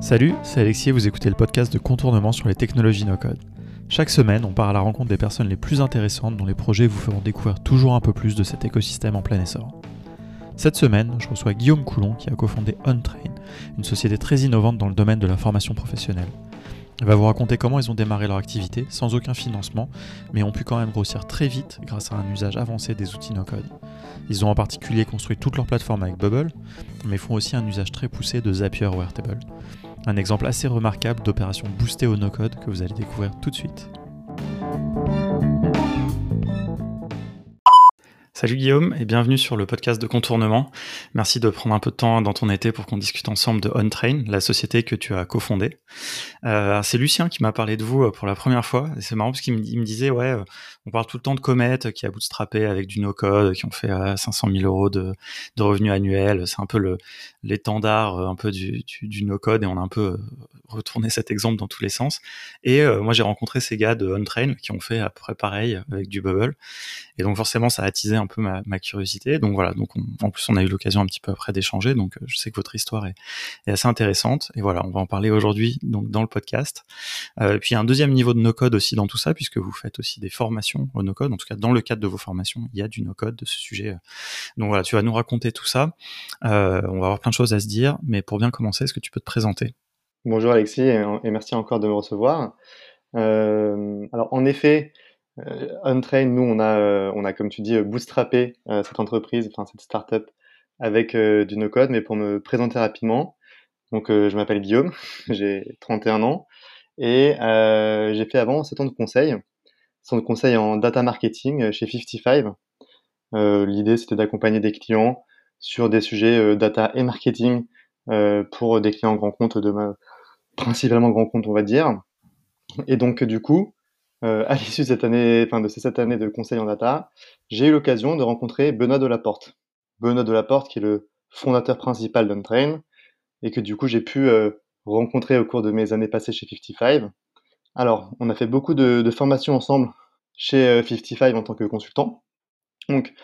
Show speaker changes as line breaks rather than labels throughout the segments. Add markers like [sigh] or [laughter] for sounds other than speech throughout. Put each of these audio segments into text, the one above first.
Salut, c'est Alexis et vous écoutez le podcast de contournement sur les technologies no-code. Chaque semaine, on part à la rencontre des personnes les plus intéressantes dont les projets vous feront découvrir toujours un peu plus de cet écosystème en plein essor. Cette semaine, je reçois Guillaume Coulon qui a cofondé OnTrain, une société très innovante dans le domaine de la formation professionnelle. Il va vous raconter comment ils ont démarré leur activité sans aucun financement, mais ont pu quand même grossir très vite grâce à un usage avancé des outils no-code. Ils ont en particulier construit toute leur plateforme avec Bubble, mais font aussi un usage très poussé de Zapier Airtable. Un exemple assez remarquable d'opération boostée au no-code que vous allez découvrir tout de suite. Salut Guillaume et bienvenue sur le podcast de Contournement. Merci de prendre un peu de temps dans ton été pour qu'on discute ensemble de OnTrain, la société que tu as cofondée. Euh, c'est Lucien qui m'a parlé de vous euh, pour la première fois et c'est marrant parce qu'il me, disait ouais, euh, on parle tout le temps de Comet qui a bootstrappé avec du no-code, qui ont fait 500 000 euros de, revenus annuels. C'est un peu l'étendard un peu du, du, no-code et on a un peu retourné cet exemple dans tous les sens. Et moi j'ai rencontré ces gars de OnTrain qui ont fait à peu près pareil avec du Bubble et donc forcément ça a attisé un peu ma, curiosité. Donc voilà, donc en plus on a eu l'occasion un petit peu après d'échanger, donc euh, je sais que votre histoire est, assez intéressante. Et voilà, on va en parler aujourd'hui donc dans le podcast. Euh, puis il y a un deuxième niveau de no-code aussi dans tout ça, puisque vous faites aussi des formations au no-code. En tout cas, dans le cadre de vos formations, il y a du no-code de ce sujet. Donc voilà, tu vas nous raconter tout ça. Euh, on va avoir plein de choses à se dire, mais pour bien commencer, est-ce que tu peux te présenter?
Bonjour Alexis et, merci encore de me recevoir. alors en effet, euh, Untrain, nous, on a, euh, on a, comme tu dis, euh, bootstrappé cette entreprise, enfin cette startup avec du no-code. Mais pour me présenter rapidement, donc je m'appelle Guillaume, [laughs] j'ai 31 ans et j'ai fait avant 7 ans de conseil, 7 ans de conseil en data marketing chez 55. L'idée, c'était d'accompagner des clients sur des sujets data et marketing pour des clients grands comptes ma... principalement grands comptes, on va dire. Et donc, du coup, euh, à [laughs] l'issue de cette année, enfin de ces sept années de conseil en data, j'ai eu l'occasion de rencontrer Benoît Delaporte. Benoît Delaporte, qui est le fondateur principal d'Untrain, et que du coup j'ai pu euh, rencontrer au cours de mes années passées chez 55. Alors, on a fait beaucoup de, formations ensemble chez 55 euh, en tant que consultant. Donc,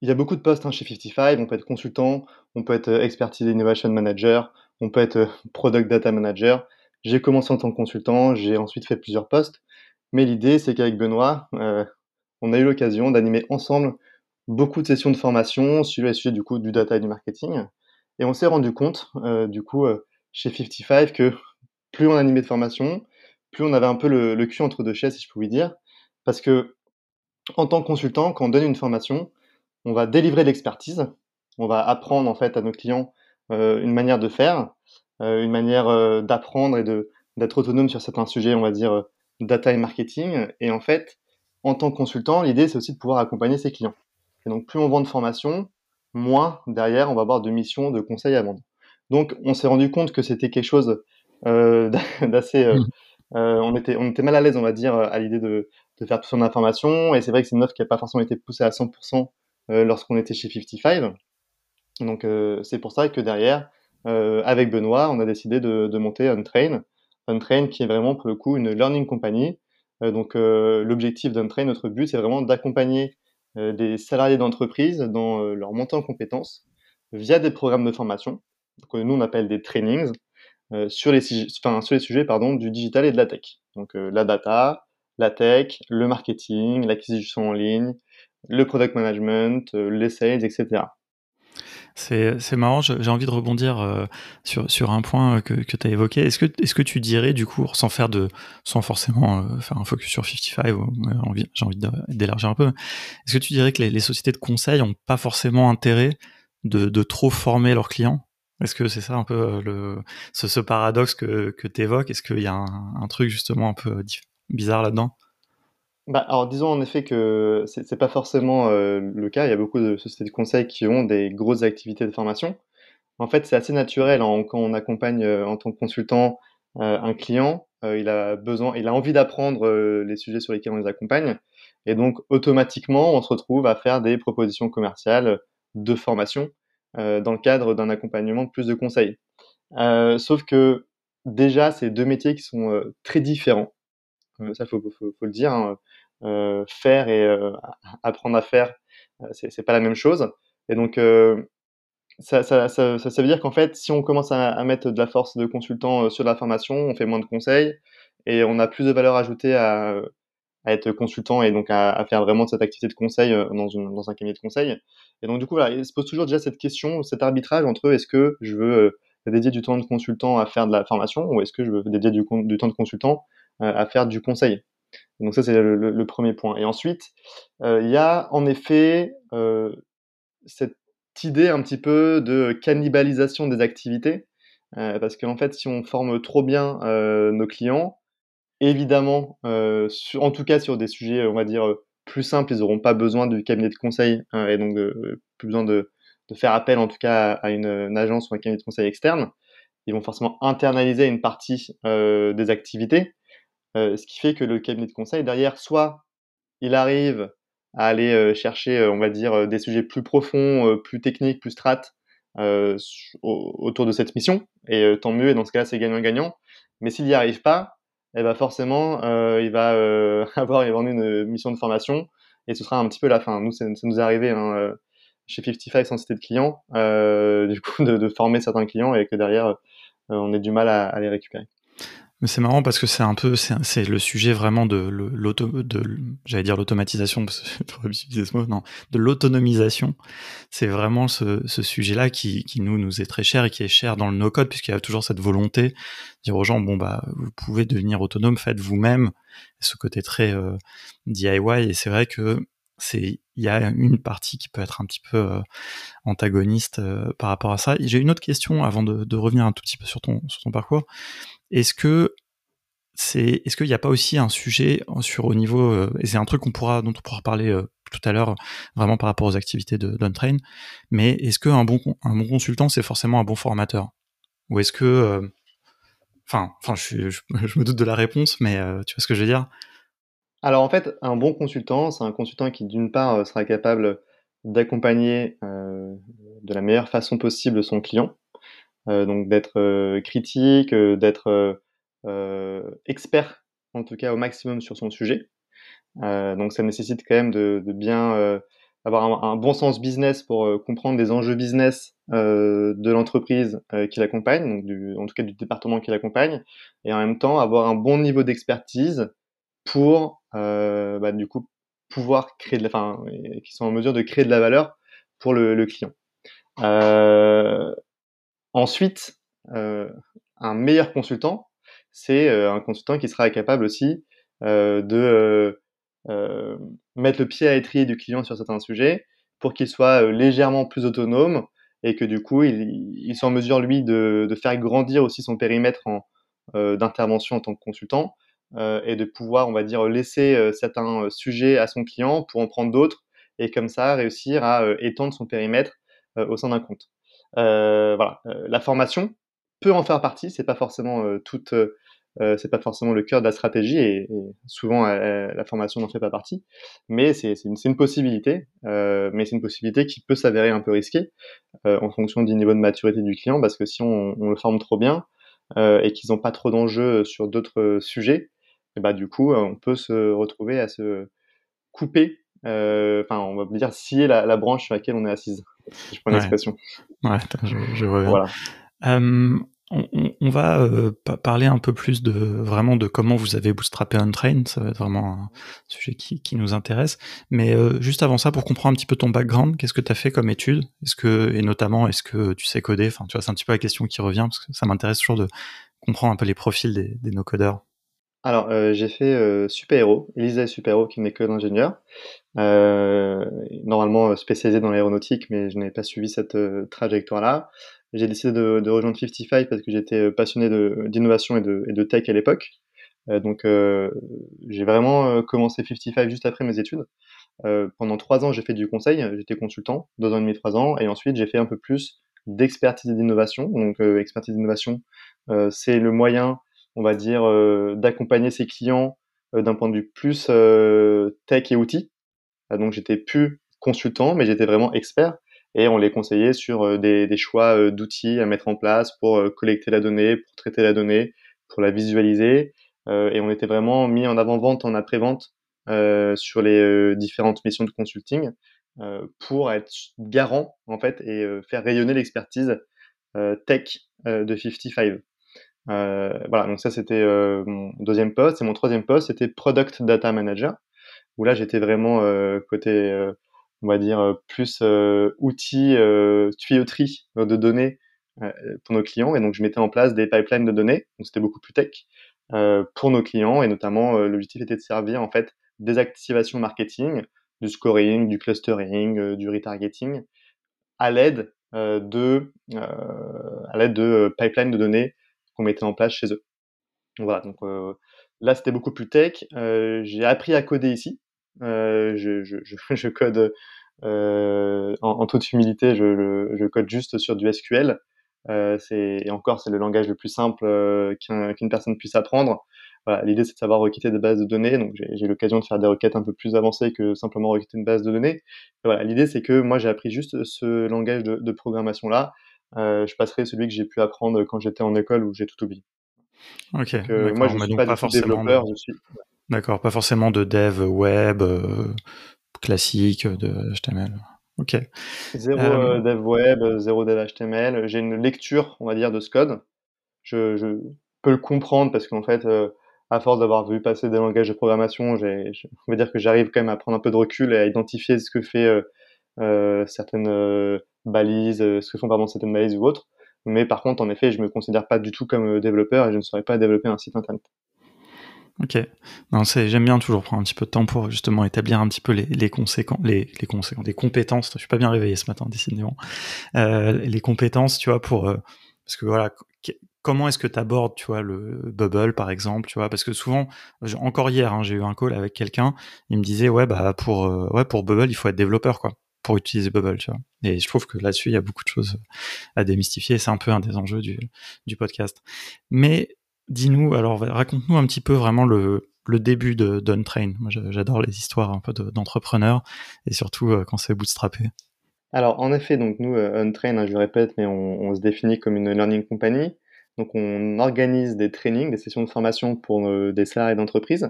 il y a beaucoup de postes hein, chez 55. On peut être consultant, on peut être expertise innovation manager, on peut être product data manager. J'ai commencé en tant que consultant, j'ai ensuite fait plusieurs postes. Mais l'idée, c'est qu'avec Benoît, euh, on a eu l'occasion d'animer ensemble beaucoup de sessions de formation sur les sujets du coup du data et du marketing. Et on s'est rendu compte, euh, du coup, euh, chez 55, que plus on animait de formation, plus on avait un peu le, cul entre deux chaises, si je pouvais dire. Parce que, en tant que consultant, quand on donne une formation, on va délivrer l'expertise, on va apprendre en fait à nos clients une manière de faire, une manière d'apprendre et d'être autonome sur certains sujets, on va dire data et marketing. Et en fait, en tant que consultant, l'idée, c'est aussi de pouvoir accompagner ses clients. Et donc, plus on vend de formation, moins derrière, on va avoir de missions, de conseils à vendre. Donc, on s'est rendu compte que c'était quelque chose euh, [laughs] d'assez. Euh, euh, on, était, on était mal à l'aise, on va dire, à l'idée de, de, faire tout son information. Et c'est vrai que c'est une offre qui n'a pas forcément été poussée à 100% lorsqu'on était chez 55. Donc, c'est pour ça que derrière, avec Benoît, on a décidé de, de monter Untrain Untrain qui est vraiment pour le coup une learning company. Euh, donc euh, l'objectif d'Untrain, notre but, c'est vraiment d'accompagner euh, des salariés d'entreprise dans leur montée en compétences via des programmes de formation, que nous on appelle des trainings, sur, les, enfin, sur les sujets pardon, du digital et de la tech. Donc la data, la tech, le marketing, l'acquisition en ligne, le product management, les sales, etc.
C'est marrant, j'ai envie de rebondir euh, sur, sur un point que, que tu as évoqué. Est-ce que, est que tu dirais, du coup, sans faire de, sans forcément euh, faire un focus sur 55, j'ai envie d'élargir un peu, est-ce que tu dirais que les, sociétés de conseil n'ont pas forcément intérêt de, de trop former leurs clients? Est-ce que c'est ça un peu euh, le, ce, ce paradoxe que, que tu évoques Est-ce qu'il y a un, un, truc justement un peu bizarre là-dedans?
Bah, alors disons en effet que c'est n'est pas forcément euh, le cas. Il y a beaucoup de sociétés de conseil qui ont des grosses activités de formation. En fait, c'est assez naturel hein, quand on accompagne euh, en tant que consultant un client. il a besoin, il a envie d'apprendre les sujets sur lesquels on les accompagne, et donc automatiquement, on se retrouve à faire des propositions commerciales de formation dans le cadre d'un accompagnement plus de conseils. sauf que déjà, c'est deux métiers qui sont très différents. ça, faut, faut, faut, le dire. Hein. Euh, faire et euh, apprendre à faire, euh, c'est pas la même chose. Et donc, ça, ça, ça, ça, veut dire qu'en fait, si on commence à, à, mettre de la force de consultant sur la formation, on fait moins de conseils et on a plus de valeur ajoutée à, à être consultant et donc à, faire vraiment cette activité de conseil dans, une, dans un cabinet de conseil. Et donc du coup, voilà, il se pose toujours déjà cette question, cet arbitrage entre est-ce que je veux dédier du temps de consultant à faire de la formation ou est-ce que je veux dédier du, temps de consultant euh, à faire du conseil? Donc ça, c'est le, le, premier point. Et ensuite, euh, il y a en effet euh, cette idée un petit peu de cannibalisation des activités. Euh, parce qu'en fait, si on forme trop bien euh, nos clients, évidemment, euh, en tout cas sur des sujets, on va dire, plus simples, ils n'auront pas besoin du cabinet de conseil et donc de, plus besoin de, faire appel en tout cas à une, agence ou un cabinet de conseil externe. Ils vont forcément internaliser une partie euh, des activités, euh, ce qui fait que le cabinet de conseil derrière, soit il arrive à aller euh, chercher, euh, on va dire, euh, des sujets plus profonds, plus techniques, plus strates autour de cette mission, et tant mieux, et dans ce cas-là, c'est gagnant-gagnant. Mais s'il n'y arrive pas, eh ben forcément, il va [laughs] avoir une mission de formation, et ce sera un petit peu la fin. Nous, ça, nous est arrivé. Hein, chez 55 sans citer de clients, euh, [laughs] du coup, de, former certains clients et que derrière, euh, on ait du mal à les récupérer.
Mais c'est marrant parce que c'est un peu, c'est le sujet vraiment de l'auto, de, j'allais dire l'automatisation, [laughs] non, de l'autonomisation. C'est vraiment ce, ce sujet-là qui, qui nous, nous est très cher et qui est cher dans le no-code puisqu'il y a toujours cette volonté de dire aux gens, bon, bah, vous pouvez devenir autonome, faites vous-même. Ce côté très euh, DIY et c'est vrai que c'est il y a une partie qui peut être un petit peu euh, antagoniste euh, par rapport à ça. J'ai une autre question avant de, revenir un tout petit peu sur ton parcours. Est-ce que c'est est-ce qu'il n'y a pas aussi un sujet sur au niveau euh, et c'est un truc qu'on pourra dont on pourra parler tout à l'heure vraiment par rapport aux activités de d'Untrain, mais est-ce que un bon un bon consultant c'est forcément un bon formateur? Ou est-ce que enfin enfin je, [laughs] je, me doute de la réponse mais tu vois ce que je veux dire?
Alors en fait, un bon consultant, c'est un consultant qui d'une part euh, sera capable d'accompagner euh, de la meilleure façon possible son client, euh, donc d'être critique, d'être expert en tout cas au maximum sur son sujet. donc ça nécessite quand même de, bien avoir un, bon sens business pour comprendre les enjeux business de l'entreprise qui l'accompagne, en tout cas du département qui l'accompagne, et en même temps avoir un bon niveau d'expertise pour bah, du coup pouvoir créer de la, qui sont en mesure de créer de la valeur pour le, client. Euh, ensuite, euh, un meilleur consultant, c'est euh, un consultant qui sera capable aussi euh, de euh, mettre le pied à l'étrier du client sur certains sujets pour qu'il soit légèrement plus autonome et que du coup, il, soit en mesure, lui, de, faire grandir aussi son périmètre d'intervention en tant que consultant euh, et de pouvoir, on va dire, laisser euh, certains euh, sujets à son client pour en prendre d'autres et comme ça réussir à étendre son périmètre au sein d'un compte. voilà, la formation peut en faire partie, c'est pas forcément toute euh, c'est pas forcément le cœur de la stratégie et, souvent euh, la formation n'en fait pas partie, mais c'est une, une, possibilité, euh, mais c'est une possibilité qui peut s'avérer un peu risquée en fonction du niveau de maturité du client parce que si on, on le forme trop bien et qu'ils n'ont pas trop d'enjeux sur d'autres sujets, et bah du coup, on peut se retrouver à se couper, enfin, on va dire scier la, la, branche sur laquelle on est assise. Si je prends
ouais.
l'expression.
Ouais, je, je. Voilà. On, on, va euh, parler un peu plus de vraiment de comment vous avez bootstrappé Untrain. Ça va être vraiment un sujet qui, qui nous intéresse. Mais euh, juste avant ça, pour comprendre un petit peu ton background, qu'est-ce que tu as fait comme étude? Est-ce que et notamment, est-ce que tu sais coder? Enfin, tu vois, c'est un petit peu la question qui revient parce que ça m'intéresse toujours de comprendre un peu les profils des, des no-codeurs.
Alors, euh, j'ai fait euh, Super Héros, Elisa Super Héros, qui n'est que d'ingénieur. Euh, normalement spécialisé dans l'aéronautique, mais je n'ai pas suivi cette euh, trajectoire-là. J'ai décidé de, de, rejoindre 55 parce que j'étais passionné d'innovation et de, et de, tech à l'époque. Euh, donc, j'ai vraiment commencé 55 juste après mes études. pendant trois ans, j'ai fait du conseil, j'étais consultant, deux ans et demi, trois ans, et ensuite j'ai fait un peu plus d'expertise et d'innovation. Donc, expertise et d'innovation, c'est le moyen on va dire, euh, d'accompagner ses clients euh, d'un point de vue plus euh, tech et outils. donc j'étais plus consultant, mais j'étais vraiment expert et on les conseillait sur des, des choix d'outils à mettre en place pour collecter la donnée, pour traiter la donnée, pour la visualiser. et on était vraiment mis en avant-vente, en après-vente sur les différentes missions de consulting. pour être garant en fait et faire rayonner l'expertise tech de 55. Voilà, donc ça c'était mon deuxième poste. Et mon troisième poste c'était Product Data Manager où là j'étais vraiment côté on va dire plus outils tuyauterie de données pour nos clients. Et donc je mettais en place des pipelines de données. Donc c'était beaucoup plus tech pour nos clients. Et notamment l'objectif était de servir en fait des activations marketing du scoring, du clustering, euh, du retargeting, à l'aide euh, de, euh, à l'aide de pipelines de données qu'on mettait en place chez eux. Voilà, donc là c'était beaucoup plus tech. j'ai appris à coder ici. Je, je, [laughs] code en, toute humilité, je, code juste sur du SQL. et encore c'est le langage le plus simple qu'une personne puisse apprendre. L'idée c'est de savoir requêter des bases de données, donc j'ai l'occasion de faire des requêtes un peu plus avancées que simplement requêter une base de données. l'idée c'est que moi j'ai appris juste ce langage de, programmation là. Euh, je passerai celui que j'ai pu apprendre quand j'étais en école où j'ai tout oublié.
Ok. Euh, moi je suis pas, forcément développeur, je suis. D'accord, pas forcément de dev web euh, classique de HTML. Ok.
Zéro dev web, zéro dev HTML. J'ai une lecture, on va dire, de ce code. Je, je peux le comprendre parce qu'en fait, à force d'avoir vu passer des langages de programmation, j'ai, on va dire que j'arrive quand même à prendre un peu de recul et à identifier ce que fait euh certaines euh, balises, euh, ce que font pardon certaines balises ou autres. Mais par contre, en effet, je me considère pas du tout comme développeur et je ne saurais pas développer un site internet.
Ok. Non, c'est, j'aime bien toujours prendre un petit peu de temps pour justement établir un petit peu les, les conséquences, les, les conséquences, les compétences. Je suis pas bien réveillé ce matin, décidément. Euh, les compétences, tu vois, pour, parce que voilà, comment est-ce que tu abordes, tu vois, le bubble par exemple, tu vois, parce que souvent, encore hier, hein, j'ai eu un call avec quelqu'un, il me disait ouais bah pour euh, ouais pour bubble il faut être développeur quoi, pour utiliser bubble, tu vois. Et je trouve que là-dessus il y a beaucoup de choses à démystifier, c'est un peu un des enjeux du, podcast. Mais dis-nous, alors raconte-nous un petit peu vraiment le début de d'Untrain. Moi j'adore les histoires un peu d'entrepreneurs et surtout euh, quand c'est bootstrappé.
Alors en effet, donc nous euh, Untrain, hein, je le répète, mais on, on se définit comme une learning company. Donc on organise des trainings, des sessions de formation pour euh, des salariés d'entreprise.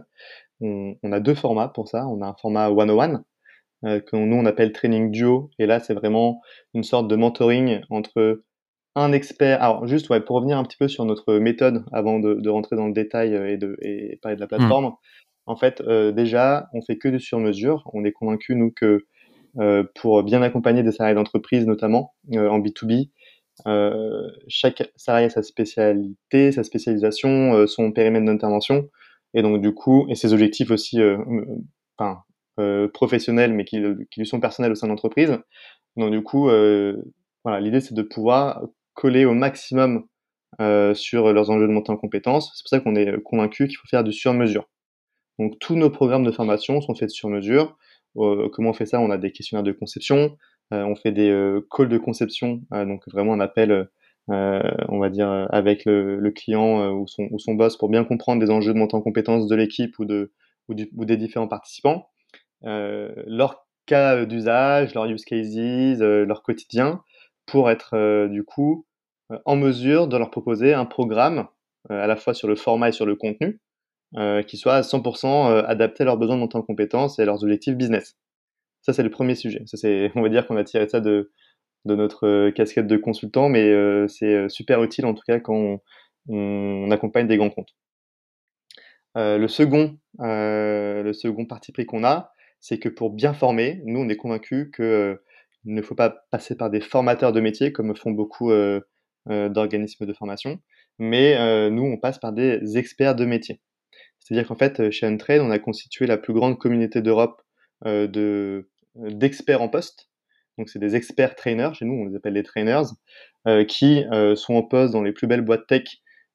On, a deux formats pour ça. On a un format one-on-one euh, que nous on appelle training duo. Et là c'est vraiment une sorte de mentoring entre un expert. Alors juste ouais, pour revenir un petit peu sur notre méthode avant de, rentrer dans le détail euh, et de et parler de la plateforme. Mmh. En fait, déjà, on fait que du sur-mesure. On est convaincu nous que pour bien accompagner des salariés d'entreprise, notamment en B2B, euh, chaque salarié a sa spécialité, sa spécialisation, euh, son périmètre d'intervention, et donc du coup, et ses objectifs aussi, euh, enfin, professionnels, mais qui, qui, lui sont personnels au sein de l'entreprise. Donc du coup, voilà, l'idée c'est de pouvoir coller au maximum sur leurs enjeux de montée en compétences. C'est pour ça qu'on est convaincu qu'il faut faire du sur-mesure. Donc tous nos programmes de formation sont faits sur mesure. comment on fait ça? On a des questionnaires de conception, euh, on fait des euh, calls de conception, euh, donc vraiment un appel, on va dire, avec le, client ou son, ou, son, boss pour bien comprendre des enjeux de montée en compétences de l'équipe ou, de, ou, des différents participants, leur cas d'usage, leurs use cases, leur quotidien, pour être du coup en mesure de leur proposer un programme à la fois sur le format et sur le contenu qui soit à 100% adapté à leurs besoins de montée en compétences et à leurs objectifs business. Ça, c'est le premier sujet. Ça, c'est, [laughs] on va dire qu'on a tiré ça de, de notre euh, casquette de consultant, mais euh, c'est euh, super utile en tout cas quand on, accompagne des grands comptes. le second, le second parti pris qu'on a, c'est que pour bien former, nous, on est convaincus qu'il ne faut pas passer par des formateurs de métiers comme font beaucoup d'organismes de formation, mais nous, on passe par des experts de métier. C'est-à-dire qu'en fait, chez Untrade, on a constitué la plus grande communauté d'Europe de d'experts en poste. Donc c'est des experts trainers, chez nous on les appelle les trainers, euh, qui euh, sont en poste dans les plus belles boîtes tech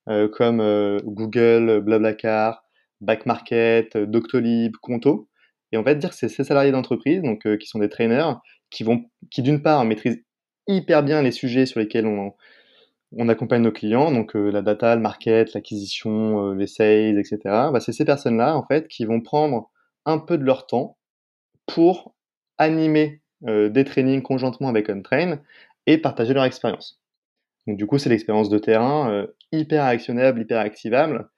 euh, comme Google, Blablacar, Backmarket, Doctolib, Conto. Et on va dire que c'est ces salariés d'entreprise, donc qui sont des trainers, qui vont, qui d'une part maîtrisent hyper bien les sujets sur lesquels on, on accompagne nos clients, donc la data, le market, l'acquisition, les sales, etc. Bah, c'est ces personnes-là en fait qui vont prendre un peu de leur temps pour animer euh, des trainings conjointement avec Untrain et partager leur expérience. Donc du coup, c'est l'expérience de terrain euh, hyper actionnable, hyper activable,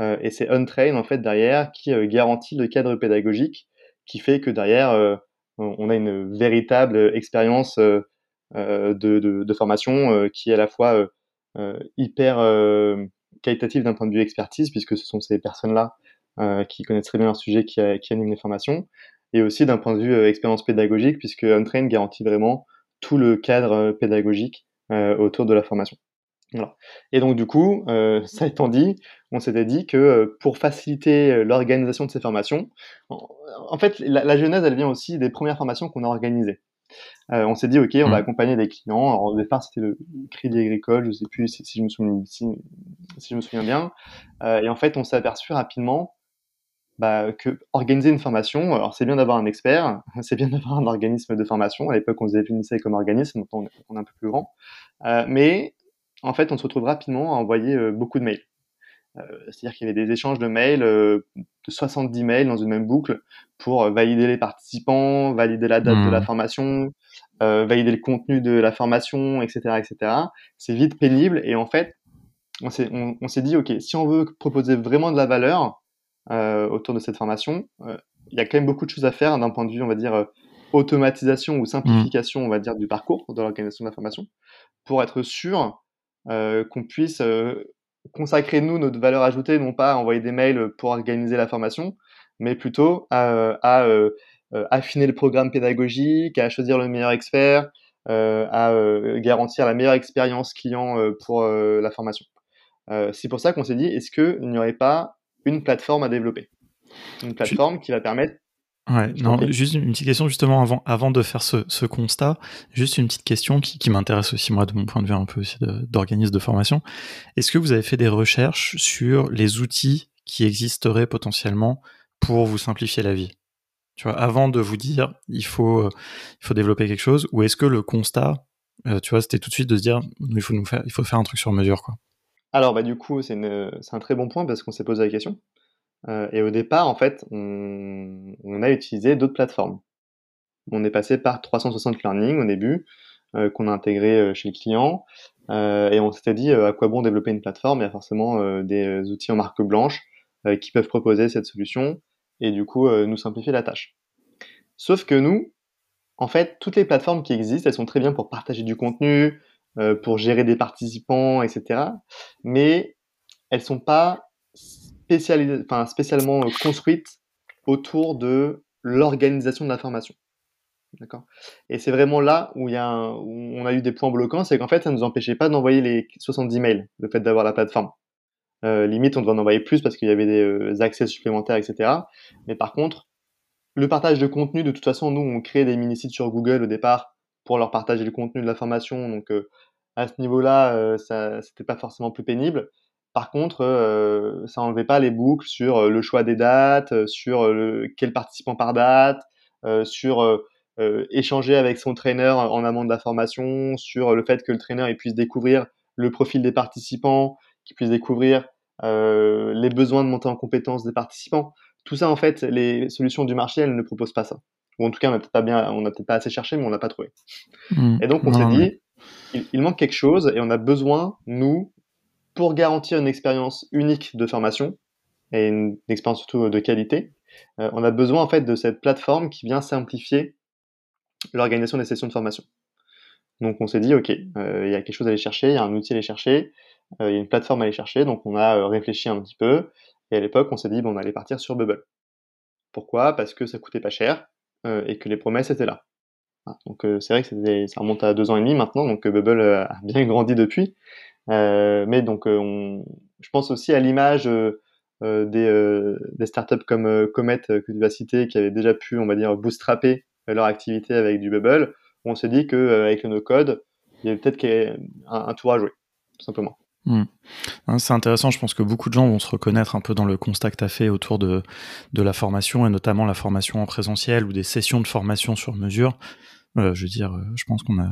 euh, et c'est Untrain en fait derrière qui garantit le cadre pédagogique, qui fait que derrière on a une véritable expérience de, de, de, formation qui est à la fois hyper qualitative d'un point de vue expertise, puisque ce sont ces personnes-là qui connaissent très bien leur sujet qui, qui animent les formations, et aussi d'un point de vue expérience pédagogique, puisque Untrain garantit vraiment tout le cadre pédagogique autour de la formation. Voilà. Et donc du coup, euh, [laughs] ça étant dit, on s'était dit que euh, pour faciliter euh, l'organisation de ces formations, en, fait, la, la, genèse, elle vient aussi des premières formations qu'on a organisées. Euh, on s'est dit, ok, on va mmh. accompagner des clients. Alors, au départ, c'était le Crédit Agricole, je sais plus si, si je me souviens, si, si je me souviens bien. Euh, et en fait, on s'est aperçu rapidement bah, que organiser une formation, alors c'est bien d'avoir un expert, [laughs] c'est bien d'avoir un organisme de formation. À l'époque, on se définissait comme organisme, maintenant on est un peu plus grand. Euh, mais en fait, on se retrouve rapidement à envoyer euh, beaucoup de mails. Euh, c'est-à-dire qu'il y avait des échanges de mails, euh, de 70 mails dans une même boucle pour valider les participants, valider la date de la mmh. formation, valider le contenu de la formation, etc., etc. C'est vite pénible et en fait, on s'est, on, s'est dit, ok, si on veut proposer vraiment de la valeur autour de cette formation, il y a quand même beaucoup de choses à faire d'un point de vue, on va dire, automatisation ou simplification, mmh. on va dire, du parcours de l'organisation de la formation, pour être sûr qu'on puisse euh, consacrer nous notre valeur ajoutée, non pas à envoyer des mails pour organiser la formation, mais plutôt à, à euh, affiner le programme pédagogique, à choisir le meilleur expert, à garantir la meilleure expérience client pour la formation. c'est pour ça qu'on s'est dit, est-ce qu'il n'y aurait pas une plateforme à développer? Une plateforme qui va permettre
Ouais, non, juste une petite question justement avant, avant de faire ce, ce constat, juste une petite question qui, qui m'intéresse aussi moi de mon point de vue un peu aussi d'organisme de, formation. Est-ce que vous avez fait des recherches sur les outils qui existeraient potentiellement pour vous simplifier la vie? Tu vois, avant de vous dire il faut, il faut développer quelque chose, ou est-ce que le constat, euh, tu vois, c'était tout de suite de se dire il faut nous faire, il faut faire un truc sur mesure quoi?
Alors bah du coup c'est un très bon point parce qu'on s'est posé la question. Euh, et au départ, en fait, on, a utilisé d'autres plateformes. On est passé par 360 Learning au début, euh, qu'on a intégré euh, chez le client, et on s'était dit à quoi bon développer une plateforme? Il y a forcément des outils en marque blanche qui peuvent proposer cette solution et du coup nous simplifier la tâche. Sauf que nous, en fait, toutes les plateformes qui existent, elles sont très bien pour partager du contenu, pour gérer des participants, etc. Mais elles sont pas spécialement euh, construite autour de l'organisation de la formation. D'accord? Et c'est vraiment là où, il y a où on a eu des points bloquants, c'est qu'en fait, ça ne nous empêchait pas d'envoyer les 70 mails, le fait d'avoir la plateforme. Euh, limite, on devait en envoyer plus parce qu'il y avait des euh, accès supplémentaires, etc. Mais par contre, le partage de contenu, de toute façon, nous, on crée des mini-sites sur Google au départ pour leur partager le contenu de la formation. Donc, à ce niveau-là, ça, c'était pas forcément plus pénible. Par contre, euh, ça n'enlevait pas les boucles sur euh, le choix des dates, euh, sur le, quel participant par date, sur échanger avec son trainer en amont de la formation, sur le fait que le trainer puisse découvrir le profil des participants, qu'il puisse découvrir les besoins de montée en compétence des participants. Tout ça, en fait, les solutions du marché, elles ne proposent pas ça. Ou en tout cas, on n'a peut-être pas bien, on n'a peut-être pas assez cherché, mais on l'a pas trouvé. Mmh. Et donc, on s'est dit, il, il, manque quelque chose et on a besoin, nous, pour garantir une expérience unique de formation et une, expérience surtout de qualité, euh, on a besoin en fait de cette plateforme qui vient simplifier l'organisation des sessions de formation. Donc on s'est dit, ok, euh, il y a quelque chose à aller chercher, il y a un outil à aller chercher, euh, il y a une plateforme à aller chercher, donc on a réfléchi un petit peu, et à l'époque on s'est dit, bon, on allait partir sur Bubble. Pourquoi? Parce que ça coûtait pas cher et que les promesses étaient là. donc c'est vrai que ça remonte à deux ans et demi maintenant, donc Bubble a bien grandi depuis. Euh, mais donc, euh, je pense aussi à l'image euh, des, startups comme Comet que tu vas citer, qui avaient déjà pu, on va dire, bootstrapper leur activité avec du Bubble. On s'est dit qu'avec le no-code, il y avait peut-être un, un tour à jouer, tout simplement.
Hmm. C'est intéressant, je pense que beaucoup de gens vont se reconnaître un peu dans le constat que tu as fait autour de la formation et notamment la formation en présentiel ou des sessions de formation sur mesure. Euh, je veux dire, euh, je pense qu'on a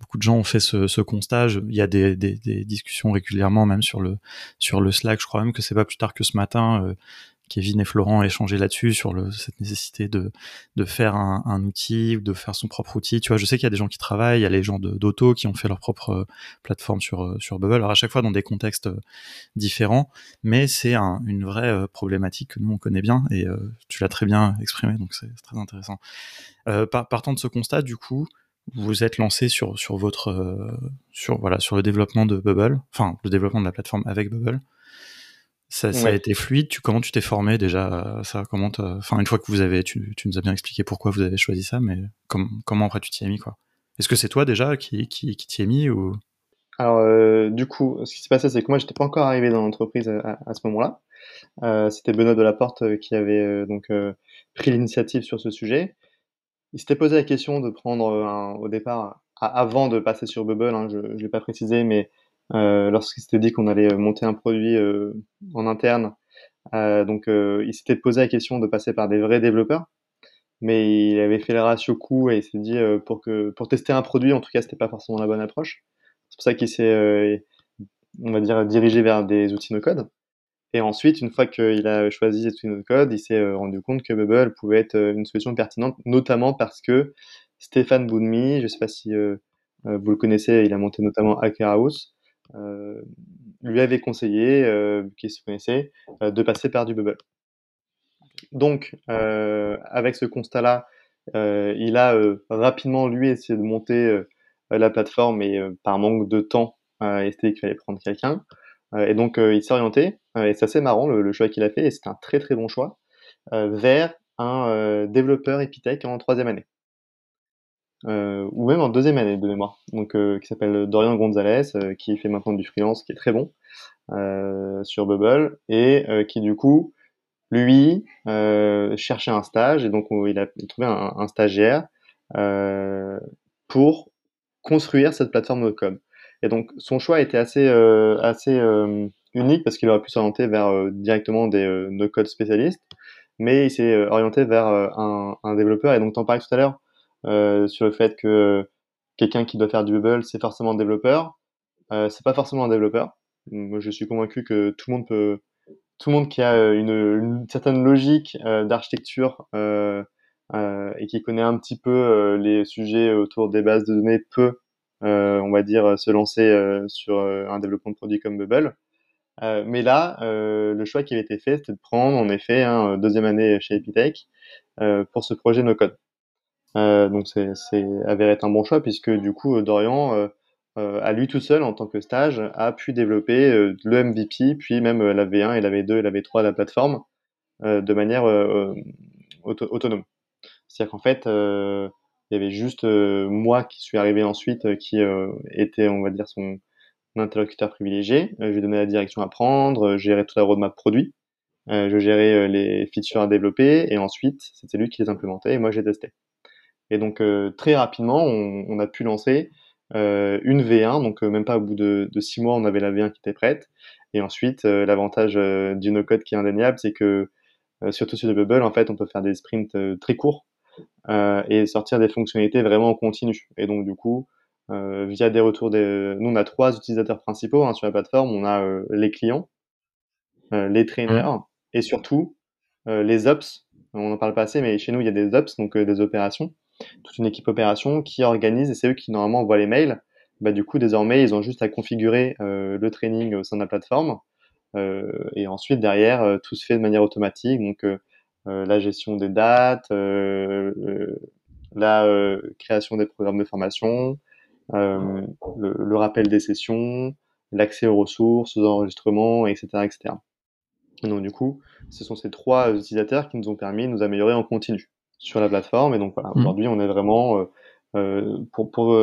beaucoup de gens ont fait ce, ce constat. il y a des, des, des, discussions régulièrement, même sur le sur le Slack. Je crois même que c'est pas plus tard que ce matin. Euh, Kevin et Florent échangé là-dessus sur cette nécessité de, faire un, outil ou de faire son propre outil. Tu vois, je sais qu'il y a des gens qui travaillent, il y a les gens d'auto qui ont fait leur propre plateforme sur sur Bubble. Alors à chaque fois dans des contextes différents, mais c'est un, une vraie problématique que nous on connaît bien et tu l'as très bien exprimé, donc c'est très intéressant. partant de ce constat, du coup, vous êtes lancé sur votre euh, sur voilà sur le développement de Bubble, enfin le développement de la plateforme avec Bubble. Ça, ça a été fluide. Tu, comment tu t'es formé déjà ça? Comment Enfin, une fois que vous avez, tu, tu, nous as bien expliqué pourquoi vous avez choisi ça, mais comment après tu t'y es mis quoi? Est-ce que c'est toi déjà qui qui, qui t'y es mis ou?
Alors euh, du coup, ce qui s'est passé, c'est que moi j'étais pas encore arrivé dans l'entreprise à, à, ce moment-là. Euh, C'était Benoît Delaporte euh, qui avait euh, donc pris l'initiative sur ce sujet. Il s'était posé la question de prendre un, au départ, avant de passer sur Bubble, hein, je ne l'ai pas précisé, mais lorsqu'il s'était dit qu'on allait monter un produit euh, en interne, euh, donc euh, il s'était posé la question de passer par des vrais développeurs, mais il avait fait le ratio coût et il s'est dit euh, pour que pour tester un produit, en tout cas, c'était pas forcément la bonne approche. C'est pour ça qu'il s'est, on va dire, dirigé vers des outils no-code. Et ensuite, une fois qu'il a choisi notre code, il s'est euh, rendu compte que Bubble pouvait être euh, une solution pertinente, notamment parce que Stéphane Boudmi, je ne sais pas si euh, vous le connaissez, il a monté notamment Hacker House, euh, lui avait conseillé, euh, qu'il se connaissait, de passer par du Bubble. Donc, avec ce constat-là, il a rapidement, lui, essayé de monter la plateforme et par manque de temps, il estimé qu'il fallait prendre quelqu'un. Euh, et donc, euh, il s'est orienté, euh, et c'est assez marrant le, choix qu'il a fait, et c'est un très très bon choix, vers un développeur Epitech en troisième année. Euh, ou même en deuxième année de mémoire, donc euh, qui s'appelle Dorian Gonzalez, euh, qui fait maintenant du freelance, qui est très bon sur Bubble. Et qui du coup, lui, cherchait un stage. Et donc il a trouvé un, stagiaire pour construire cette plateforme de code. Et donc, son choix était assez, euh, assez euh, unique parce qu'il aurait pu s'orienter vers euh, directement des no-code spécialistes, mais il s'est orienté vers un, un, développeur. Et donc, t'en parlais tout à l'heure sur le fait que quelqu'un qui doit faire du Bubble, c'est forcément un développeur. Euh, c'est pas forcément un développeur. Moi, je suis convaincu que tout le monde peut, tout le monde qui a une, une certaine logique euh, d'architecture euh, et qui connaît un petit peu les sujets autour des bases de données peut euh, on va dire, se lancer euh, sur euh, un développement de produit comme Bubble. mais là, le choix qui avait été fait, c'était de prendre en effet un deuxième année chez Epitech pour ce projet no code. Donc c'est avéré être un bon choix puisque du coup Dorian à lui tout seul en tant que stage a pu développer le MVP puis même la V1 et la V2 et la V3 de la plateforme de manière autonome. C'est-à-dire qu'en fait il y avait juste euh, moi qui suis arrivé ensuite, euh, qui euh, était, on va dire, son interlocuteur privilégié. je lui donnais la direction à prendre, gérais toute la roadmap produit, je gérais les features à développer, et ensuite, c'était lui qui les implémentait, et moi, j'ai testé. Et donc, très rapidement, on, on, a pu lancer une V1, donc même pas au bout de, de, six mois, on avait la V1 qui était prête. Et ensuite, l'avantage du no-code qui est indéniable, c'est que, surtout sur le Bubble, en fait, on peut faire des sprints très courts euh, et sortir des fonctionnalités vraiment en continu. Et donc du coup, euh, via des retours des... Nous, on a trois utilisateurs principaux hein, sur la plateforme. On a euh, les clients, les trainers et surtout les ops. On en parle pas assez, mais chez nous, il y a des ops, donc des opérations. Toute une équipe opération qui organise et c'est eux qui normalement envoient les mails. Bah, du coup, désormais, ils ont juste à configurer le training au sein de la plateforme. et ensuite, derrière, tout se fait de manière automatique. Donc, euh, la gestion des dates, euh, euh, la création des programmes de formation, le, le, rappel des sessions, l'accès aux ressources, aux enregistrements, etc., etc. donc du coup, ce sont ces trois utilisateurs qui nous ont permis de nous améliorer en continu sur la plateforme. Et donc voilà, mmh. aujourd'hui, on est vraiment euh, pour pour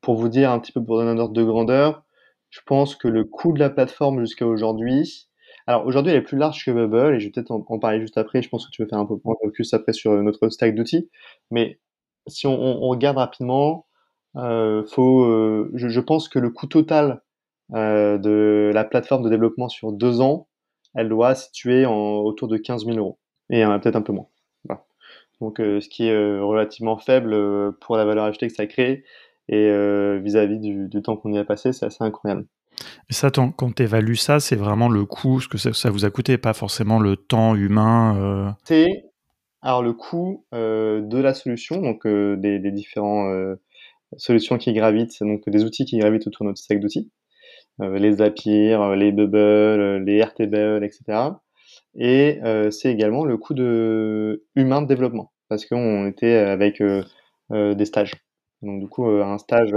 pour vous dire un petit peu pour donner un ordre de grandeur, je pense que le coût de la plateforme jusqu'à aujourd'hui, alors aujourd'hui, elle est plus large que Bubble et je vais peut-être en, parler juste après. Je pense que tu veux faire un peu, plus après sur notre stack d'outils. Mais si on, on, regarde rapidement, euh, faut, euh, je, je, pense que le coût total euh, de la plateforme de développement sur deux ans, elle doit situer en, autour de 15 000 euros et euh, peut-être un peu moins. Donc, euh, ce qui est euh, relativement faible pour la valeur ajoutée que ça crée et vis-à-vis -vis du, du, temps qu'on y a passé, c'est assez incroyable.
Et ça, quand tu évalues ça, c'est vraiment le coût, ce que ça, vous a coûté, pas forcément le temps humain.
C'est alors le coût de la solution, donc des, des différents solutions qui gravitent, donc des outils qui gravitent autour de notre stack d'outils, euh, les Zapier, euh, les Bubble, euh, les Airtable, etc. Et c'est également le coût de humain de développement, parce qu'on était avec des stages. Donc du coup, un stage,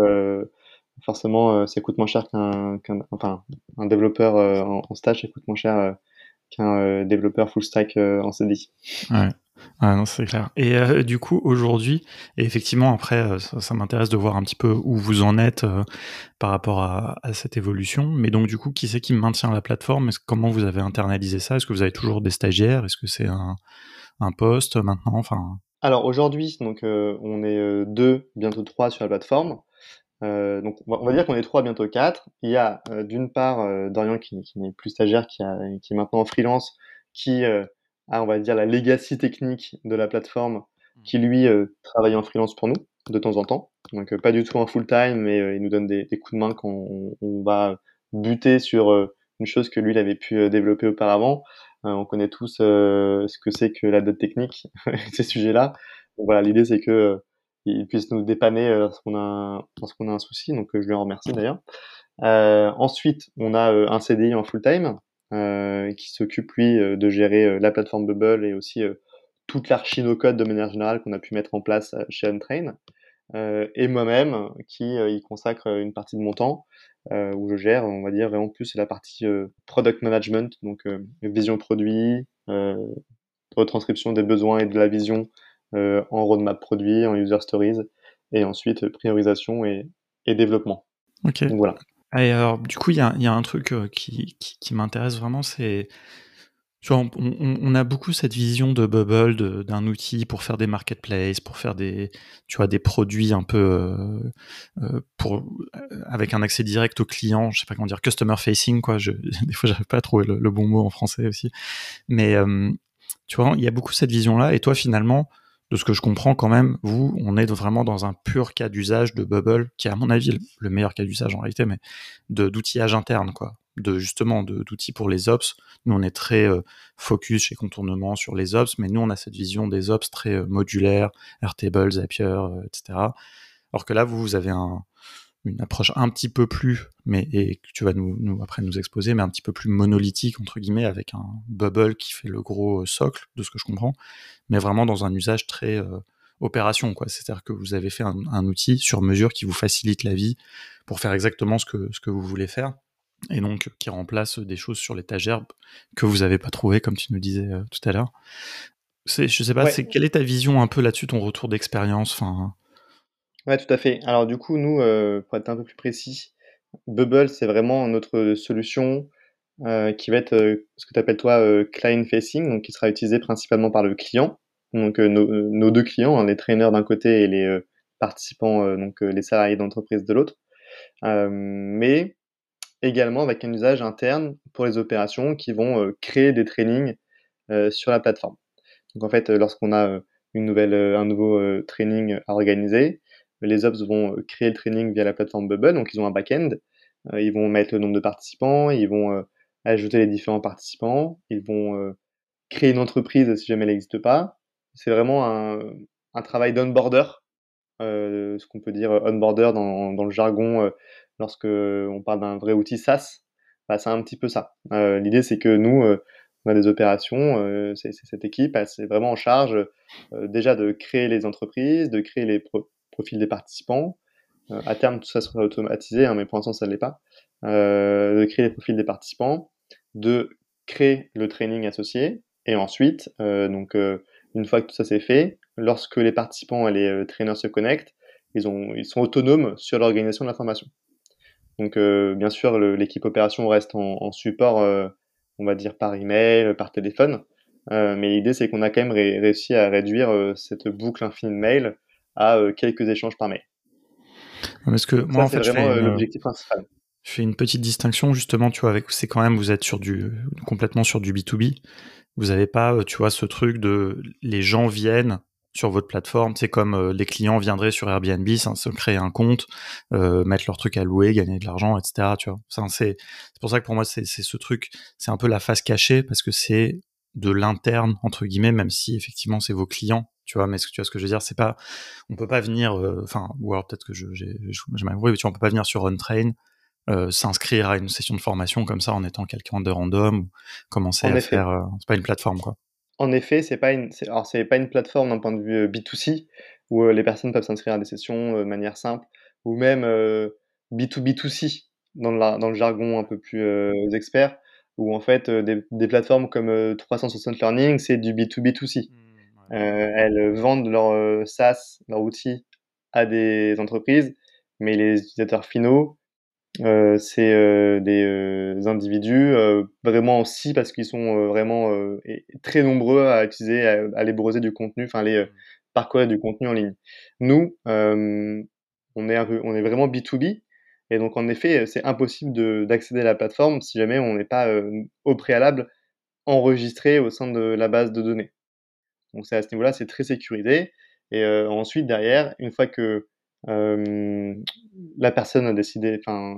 forcément, ça coûte moins cher qu'un, enfin, un développeur en, stage, ça coûte moins cher qu'un développeur full stack en CDI.
Ouais. Ah non, c'est clair. Et euh, du coup, aujourd'hui, et effectivement, après, euh, ça, m'intéresse de voir un petit peu où vous en êtes euh, par rapport à, cette évolution. Mais donc, du coup, qui c'est qui maintient la plateforme? Comment vous avez internalisé ça? Est-ce que vous avez toujours des stagiaires? Est-ce que c'est un, un poste maintenant? Enfin...
Alors aujourd'hui, donc on est deux, bientôt trois sur la plateforme. donc on va, dire qu'on est trois, bientôt quatre. Il y a d'une part Dorian qui, qui n'est plus stagiaire, qui, a, qui est maintenant en freelance, qui à, on va dire, la legacy technique de la plateforme mmh. qui, lui, euh, travaille en freelance pour nous, de temps en temps. Donc, euh, pas du tout en full-time, mais euh, il nous donne des, des, coups de main quand on, on va buter sur une chose que lui, il avait pu développer auparavant. on connaît tous ce que c'est que la dot technique, [laughs] ces sujets-là. Donc, voilà, l'idée, c'est que il puisse nous dépanner lorsqu'on a, lorsqu'on a un souci. Donc, je lui en remercie d'ailleurs. ensuite, on a un CDI en full-time qui s'occupe lui euh, de gérer euh, la plateforme Bubble et aussi toute l'archi no-code de manière générale qu'on a pu mettre en place chez Untrain. et moi-même qui y consacre une partie de mon temps où je gère, on va dire vraiment plus la partie product management, donc vision produit, retranscription des besoins et de la vision en roadmap produit, en user stories, et ensuite priorisation et, et développement.
Ok. Donc, voilà. Et alors, du coup, il y a, un truc euh, qui, m'intéresse vraiment, c'est. Tu vois, on, on, a beaucoup cette vision de Bubble, d'un outil pour faire des marketplaces, pour faire des, tu vois, des produits un peu euh, euh avec un accès direct au client. Je sais pas comment dire, customer facing quoi. Je, [laughs] des fois, j'arrive pas à trouver le, bon mot en français aussi. Mais tu vois, il y a beaucoup cette vision là. Et toi, finalement, de ce que je comprends quand même, vous, on est vraiment dans un pur cas d'usage de Bubble, qui est à mon avis le meilleur cas d'usage en réalité, mais d'outillage interne, quoi. De justement d'outils pour les ops. Nous, on est très euh, focus chez Contournement sur les ops, mais nous, on a cette vision des ops très euh, modulaire, Airtable, Zapier, euh, etc. Alors que là, vous, vous avez un, une approche un petit peu plus, mais et que tu vas nous, nous, après nous exposer, mais un petit peu plus monolithique entre guillemets, avec un bubble qui fait le gros euh, socle de ce que je comprends, mais vraiment dans un usage très euh, opération, quoi. C'est-à-dire que vous avez fait un, outil sur mesure qui vous facilite la vie pour faire exactement ce que ce que vous voulez faire, et donc qui remplace des choses sur l'étagère que vous n'avez pas trouvé, comme tu nous disais euh, tout à l'heure. Je sais pas, c'est quelle est ta vision un peu là-dessus, ton retour d'expérience, enfin.
Ouais, tout à fait. Alors du coup, nous, euh, pour être un peu plus précis, Bubble, c'est vraiment notre solution euh, qui va être euh, ce que tu appelles toi client facing, donc qui sera utilisé principalement par le client. Donc nos, deux clients, hein, les trainers d'un côté et les participants, donc les salariés d'entreprise de l'autre. mais également avec un usage interne pour les opérations qui vont créer des trainings sur la plateforme. Donc en fait, lorsqu'on a un nouveau training à organiser, les ops vont euh, créer le training via la plateforme Bubble, donc ils ont un back-end. Euh, ils vont mettre le nombre de participants, ils vont euh, ajouter les différents participants, ils vont créer une entreprise si jamais elle n'existe pas. C'est vraiment un, travail d'onboarder, euh, ce qu'on peut dire onboarder dans, dans le jargon euh, lorsque on parle d'un vrai outil SaaS. Bah, c'est un petit peu ça. L'idée c'est que nous, on a des opérations, cette équipe, c'est vraiment en charge déjà de créer les entreprises, de créer les, profil des participants. Euh, à terme, tout ça sera automatisé, hein, mais pour l'instant, ça ne l'est pas. Euh, de créer les profils des participants, de créer le training associé, et ensuite, euh, donc une fois que tout ça c'est fait, lorsque les participants et les trainers se connectent, ils, ont, ils sont autonomes sur l'organisation de la formation. Donc, bien sûr, l'équipe opération reste en, support, on va dire par email, par téléphone. mais l'idée, c'est qu'on a quand même réussi à réduire cette boucle infinie de mail à euh, quelques échanges par mail.
Parce que moi, en fait, je fais euh, l'objectif principal. Je fais une petite distinction justement, tu vois, avec c'est quand même vous êtes sur du complètement sur du B2B. Vous n'avez pas, euh, tu vois, ce truc de les gens viennent sur votre plateforme. C'est comme les clients viendraient sur Airbnb, se créer un compte, mettre leur truc à louer, gagner de l'argent, etc. Tu vois. C'est pour ça que pour moi, c'est ce truc, c'est un peu la face cachée parce que c'est de l'interne entre guillemets, même si effectivement c'est vos clients tu vois mais ce que tu vois ce que je veux dire c'est pas on peut pas venir enfin ou alors peut-être que je j'ai je, je mais tu vois, on peut pas venir sur OnTrain euh, s'inscrire à une session de formation comme ça en étant quelqu'un de random ou commencer à faire euh, c'est pas une plateforme quoi.
En effet c'est pas une alors c'est pas une plateforme d'un point de vue B2C où les personnes peuvent s'inscrire à des sessions de manière simple ou même B2B2C dans le, dans le jargon un peu plus expert où en fait des, des plateformes comme 360 Learning c'est du B2B2C mmh, elles vendent leur SaaS leur outil à des entreprises mais les utilisateurs finaux euh, c'est euh, des euh, individus vraiment aussi parce qu'ils sont vraiment très nombreux à utiliser, à, aller browser du contenu, enfin aller parcourir du contenu en ligne. Nous, on est un peu, on est vraiment B2B, et donc en effet, c'est impossible d'accéder à la plateforme si jamais on n'est pas au préalable enregistré au sein de la base de données. Donc c'est à ce niveau-là, c'est très sécurisé. Et ensuite derrière, une fois que euh, la personne a décidé, enfin,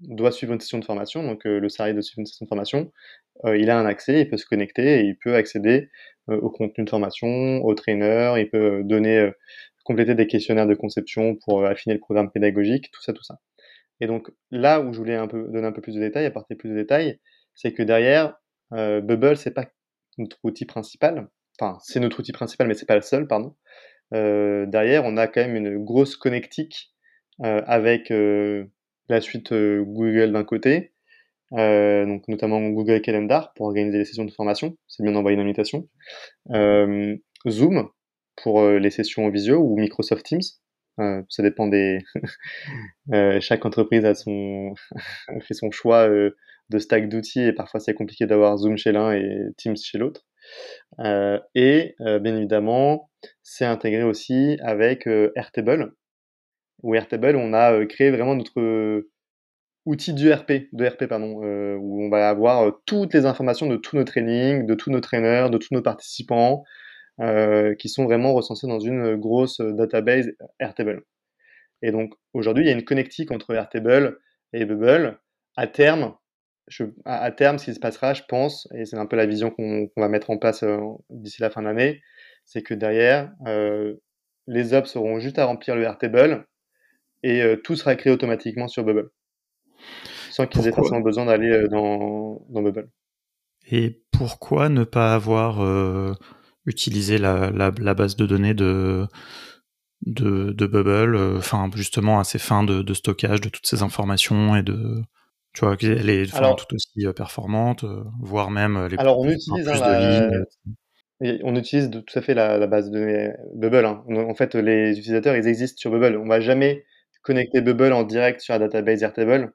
doit suivre une session de formation, donc euh, le salarié doit suivre une session de formation, euh, il a un accès, il peut se connecter et il peut accéder au contenu de formation, au trainer, il peut donner, compléter des questionnaires de conception pour affiner le programme pédagogique, tout ça, tout ça. Et donc là où je voulais un peu donner un peu plus de détails, apporter plus de détails, c'est que derrière, Bubble, c'est pas notre outil principal. Enfin, c'est notre outil principal, mais c'est pas le seul, pardon. Euh, derrière, on a quand même une grosse connectique euh, avec euh, la suite Google d'un côté, donc notamment Google Calendar pour organiser les sessions de formation, c'est bien d'envoyer une invitation, Zoom pour les sessions visio ou Microsoft Teams, ça dépend des. [laughs] chaque entreprise a son [laughs] fait son choix de stack d'outils et parfois c'est compliqué d'avoir Zoom chez l'un et Teams chez l'autre. Euh, et euh, bien évidemment, c'est intégré aussi avec euh, Airtable. Où Airtable, on a créé vraiment notre outil d'URP, de RP pardon, où on va avoir toutes les informations de tous nos trainings, de tous nos trainers, de tous nos participants, qui sont vraiment recensés dans une grosse database Airtable. Et donc aujourd'hui, il y a une connectique entre Airtable et Bubble. À terme, à, terme, ce qui se passera, je pense, et c'est un peu la vision qu'on va mettre en place euh, d'ici la fin de l'année, c'est que derrière, euh, les ops auront juste à remplir le Airtable et euh, tout sera créé automatiquement sur Bubble, sans qu'ils aient forcément besoin d'aller dans, dans, Bubble.
Et pourquoi ne pas avoir utilisé la, la, base de données de, de, de Bubble, enfin justement à ces fins de, de stockage de toutes ces informations et de tu vois, qu'elle est tout aussi euh, performante, euh, voire même euh, les
Alors, on utilise plus de lignes. On utilise tout à fait la, base de données Bubble. Hein. En fait, les utilisateurs, ils existent sur Bubble. On va jamais connecter Bubble en direct sur la database Airtable.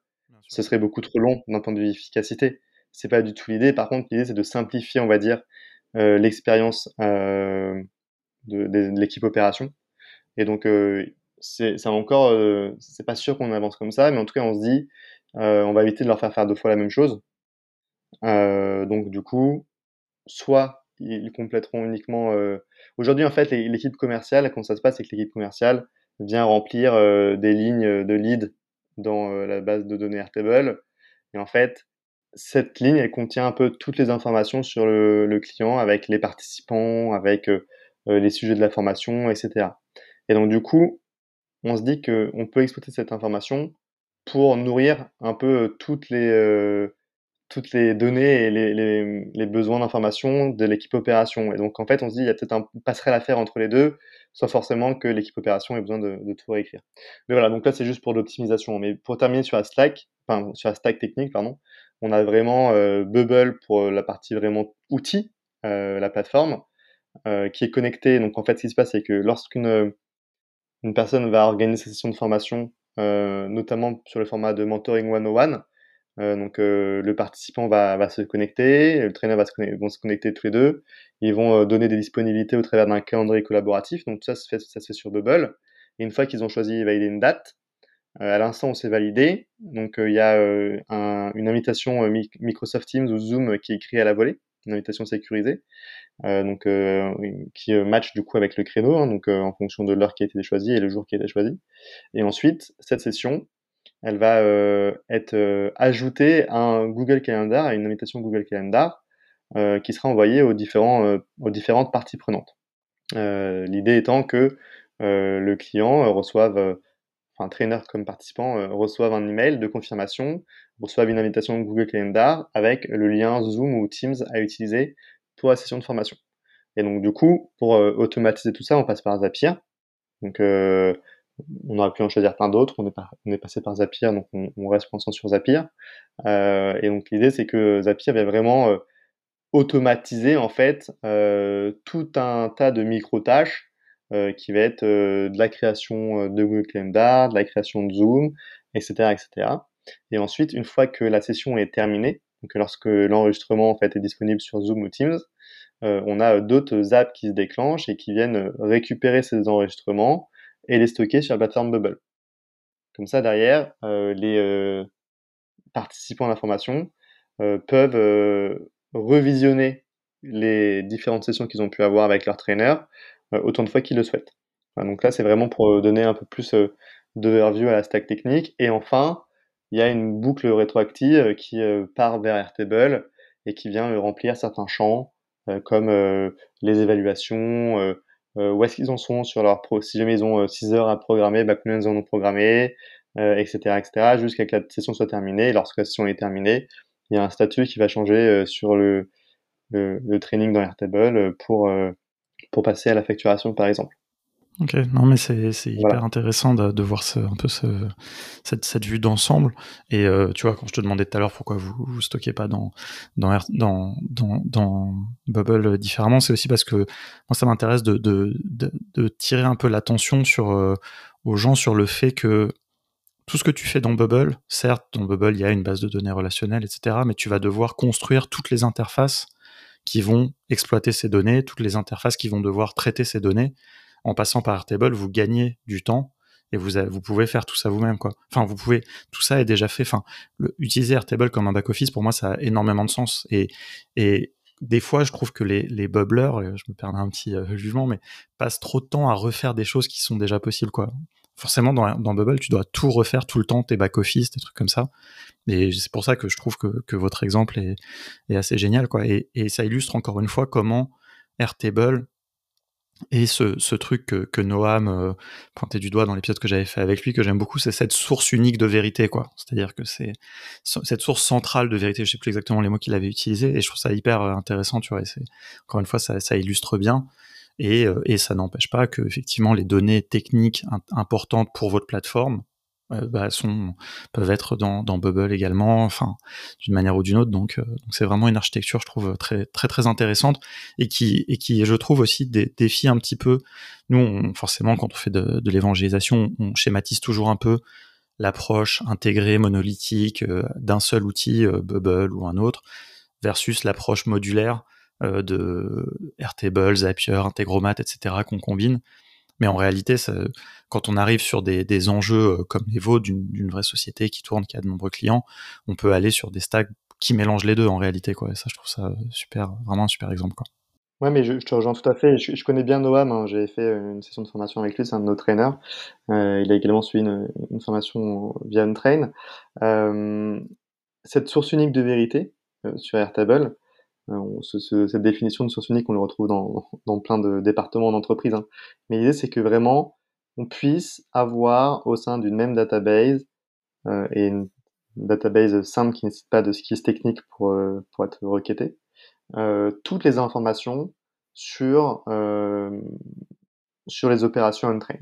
Ce serait beaucoup trop long d'un point de vue efficacité. C'est pas du tout l'idée. Par contre, l'idée, c'est de simplifier, on va dire, l'expérience de, l'équipe opération. Et donc, c'est encore, c'est pas sûr qu'on avance comme ça, mais en tout cas, on se dit, euh, on va éviter de leur faire faire deux fois la même chose. Euh, donc du coup, soit ils compléteront uniquement. Euh, aujourd'hui, en fait, l'équipe commerciale, comment ça se passe, c'est que l'équipe commerciale vient remplir des lignes de lead dans la base de données Airtable. Et en fait, cette ligne, elle contient un peu toutes les informations sur le, client, avec les participants, avec les sujets de la formation, etc. Et donc, du coup, on se dit qu'on peut exploiter cette information pour nourrir un peu toutes les, toutes les données et les, les, besoins d'information de l'équipe opération. Et donc, en fait, on se dit, il y a peut-être un passerelle à faire entre les deux, sans forcément que l'équipe opération ait besoin de, tout réécrire. Mais voilà, donc là, c'est juste pour l'optimisation. Mais pour terminer sur la stack, enfin, sur la stack technique, pardon, on a vraiment Bubble pour la partie vraiment outil, la plateforme, qui est connectée. Donc, en fait, ce qui se passe, c'est que lorsqu'une une personne va organiser sa session de formation notamment sur le format de mentoring 101. Euh, donc euh, le participant va, va, se connecter, le traîneur va se connecter, vont se connecter tous les deux. Ils vont donner des disponibilités au travers d'un calendrier collaboratif. Donc tout ça se fait, ça se fait sur Bubble. Et une fois qu'ils ont choisi et validé une date, à l'instant où c'est validé, donc il y a une invitation Microsoft Teams ou Zoom qui est écrite à la volée une invitation sécurisée, donc qui match du coup avec le créneau, hein, donc en fonction de l'heure qui a été choisie et le jour qui a été choisi. Et ensuite, cette session, elle va être ajoutée à un Google Calendar, à une invitation Google Calendar, qui sera envoyée aux, différents, aux différentes parties prenantes. L'idée étant que le client reçoive enfin trainer comme participant, euh, reçoivent un email de confirmation, reçoivent une invitation Google Calendar avec le lien Zoom ou Teams à utiliser pour la session de formation. Et donc du coup, pour euh, automatiser tout ça, on passe par Zapier. Donc euh, on aurait pu en choisir plein d'autres, on, on, est passé par Zapier, donc on, reste pour l'instant sur Zapier. et donc l'idée c'est que Zapier va vraiment automatiser en fait tout un tas de micro-tâches euh, qui va être euh, de la création euh, de Google Calendar, de la création de Zoom, etc., etc. Et ensuite, une fois que la session est terminée, donc lorsque l'enregistrement en fait est disponible sur Zoom ou Teams, on a d'autres apps qui se déclenchent et qui viennent récupérer ces enregistrements et les stocker sur la plateforme Bubble. Comme ça, derrière, les participants à la formation peuvent revisionner les différentes sessions qu'ils ont pu avoir avec leur trainer euh, autant de fois qu'ils le souhaitent. donc là, c'est vraiment pour euh, donner un peu plus euh, d'overview à la stack technique. Et enfin, il y a une boucle rétroactive qui part vers Airtable et qui vient remplir certains champs comme les évaluations, où est-ce qu'ils en sont sur leur pro si jamais ils ont 6 heures à programmer, bah, combien ils en ont programmé, etc., etc., jusqu'à que la session soit terminée. Lorsque la session est terminée, il y a un statut qui va changer sur le, le, le, training dans Airtable pour pour passer à la facturation, par exemple.
Ok, non mais c'est hyper intéressant de, de voir ce, un peu ce, cette, cette vue d'ensemble. Et euh, tu vois, quand je te demandais tout à l'heure pourquoi vous vous stockez pas dans dans dans dans, dans Bubble différemment, c'est aussi parce que moi ça m'intéresse de, de, de, de, tirer un peu l'attention sur euh, aux gens sur le fait que tout ce que tu fais dans Bubble, certes dans Bubble il y a une base de données relationnelle, etc., mais tu vas devoir construire toutes les interfaces qui vont exploiter ces données, toutes les interfaces qui vont devoir traiter ces données. En passant par Airtable, vous gagnez du temps et vous, vous pouvez faire tout ça vous-même, quoi. Enfin, vous pouvez, tout ça est déjà fait. Enfin, utiliser Airtable comme un back-office, pour moi, ça a énormément de sens. Et, et des fois, je trouve que les, les bubblers, je me perds un petit euh, jugement, mais passent trop de temps à refaire des choses qui sont déjà possibles, quoi forcément dans, Bubble, tu dois tout refaire tout le temps, tes back-office, des trucs comme ça. Et c'est pour ça que je trouve que, votre exemple est, assez génial. Quoi. Et, ça illustre encore une fois comment Airtable et ce, ce truc que, Noam euh, pointait du doigt dans l'épisode que j'avais fait avec lui, que j'aime beaucoup, c'est cette source unique de vérité. quoi. C'est-à-dire que c'est cette source centrale de vérité, je sais plus exactement les mots qu'il avait utilisés, et je trouve ça hyper euh, intéressant. Tu vois, encore une fois, ça, ça illustre bien. Et, euh, et ça n'empêche pas que effectivement les données techniques importantes pour votre plateforme euh, bah, peuvent être dans, Bubble également, enfin d'une manière ou d'une autre. Donc, euh, c'est vraiment une architecture, je trouve très très intéressante et qui et qui, je trouve aussi des, défie un petit peu. Nous, forcément, quand on fait de, l'évangélisation, on schématise toujours un peu l'approche intégrée monolithique d'un seul outil, Bubble ou un autre, versus l'approche modulaire de Airtable, Zapier, Integromat, etc. qu'on combine. Mais en réalité, quand on arrive sur des, enjeux euh, comme les vôtres, d'une vraie société qui tourne, qui a de nombreux clients, on peut aller sur des stacks qui mélangent les deux en réalité. Quoi. Et ça, je trouve ça super, vraiment un super exemple. Quoi.
Ouais, mais je, te rejoins tout à fait. Je, connais bien Noam. Hein. J'ai fait une session de formation avec lui. C'est un de nos traîneurs. Euh, il a également suivi une, formation via Untrain. Euh, cette source unique de vérité sur Airtable, euh, cette définition de source unique, on le retrouve dans, [laughs] dans plein de départements d'entreprise. Hein. Mais l'idée, c'est que vraiment, on puisse avoir au sein d'une même database, euh, et une database simple qui ne pas de skills techniques pour, euh, pour être requêtée, euh, toutes les informations sur, euh, sur les opérations on-train.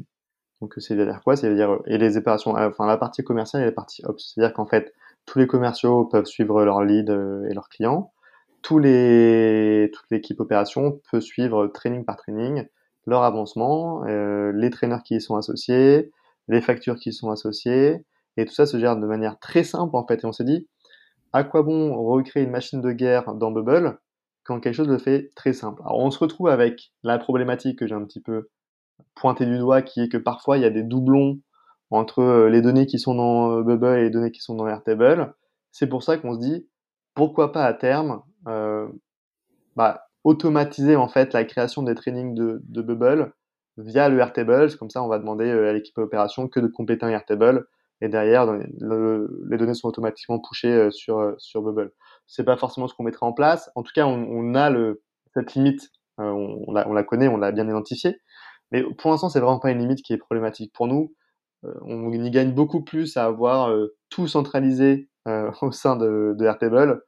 Donc, c'est veut dire quoi? C'est veut dire et les opérations, enfin la partie commerciale et la partie ops. C'est-à-dire qu'en fait, tous les commerciaux peuvent suivre leurs leads et leurs clients tous les, toute l'équipe opération peut suivre training par training leur avancement, euh, les traîneurs qui y sont associés, les factures qui y sont associées, et tout ça se gère de manière très simple en fait. Et on s'est dit, à quoi bon recréer une machine de guerre dans Bubble quand quelque chose le fait très simple? Alors on se retrouve avec la problématique que j'ai un petit peu pointé du doigt, qui est que parfois il y a des doublons entre euh, les données qui sont dans euh, Bubble et les données qui sont dans Airtable. C'est pour ça qu'on se dit, pourquoi pas à terme bah, automatiser en fait la création des trainings de, Bubble via le Airtable. Comme ça, on va demander à l'équipe opération que de compléter un Airtable et derrière, les données sont automatiquement pushées sur, sur Bubble. C'est pas forcément ce qu'on mettrait en place. En tout cas, on, a cette limite, on, la, on, la, connaît, on l'a bien identifiée. Mais pour l'instant, c'est vraiment pas une limite qui est problématique pour nous. Euh, on y gagne beaucoup plus à avoir euh, tout centralisé euh, [laughs] au sein de, de Airtable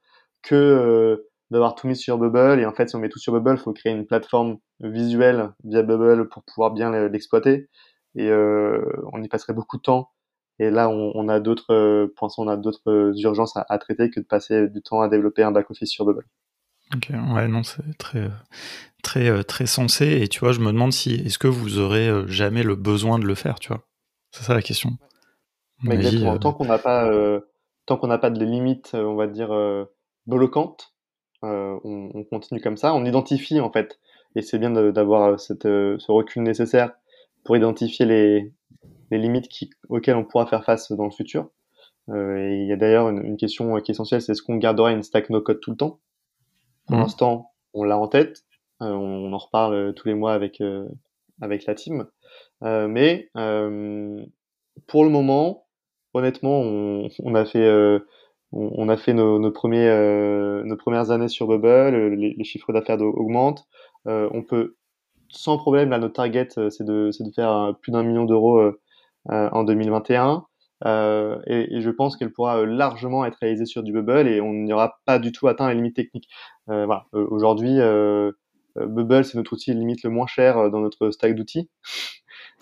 que d'avoir tout mis sur Bubble. Et en fait, si on met tout sur Bubble, il faut créer une plateforme visuelle via Bubble pour pouvoir bien l'exploiter. Et on y passerait beaucoup de temps. Et là, on, a d'autres, l'instant, on a d'autres urgences à, à, traiter que de passer du temps à développer un back-office sur Bubble.
Ok, ouais, non, c'est très, très, très sensé. Et tu vois, je me demande si, est-ce que vous aurez jamais le besoin de le faire, tu vois? C'est ça la question.
exactement. Euh, tant qu'on n'a pas, euh, tant qu'on n'a pas de limites, euh, on va dire bloquantes, on, continue comme ça. On identifie en fait, et c'est bien d'avoir ce recul nécessaire pour identifier les, les limites qui, auxquelles on pourra faire face dans le futur. et il y a d'ailleurs une, question qui est essentielle, c'est est-ce qu'on gardera une stack no code tout le temps? Pour mmh. l'instant, on l'a en tête. on en reparle tous les mois avec avec la team. Euh, mais euh, pour le moment, honnêtement, on, on a fait euh, on, a fait nos, nos premiers, nos premières années sur Bubble, les, les chiffres d'affaires augmentent. on peut sans problème, là, notre target, c'est de, de, faire plus d'un million d'euros en 2021. Euh, et, et, je pense qu'elle pourra largement être réalisée sur du Bubble et on n'y aura pas du tout atteint les limites techniques. Euh, voilà. Aujourd'hui, euh, Bubble, c'est notre outil limite le moins cher euh, dans notre stack d'outils.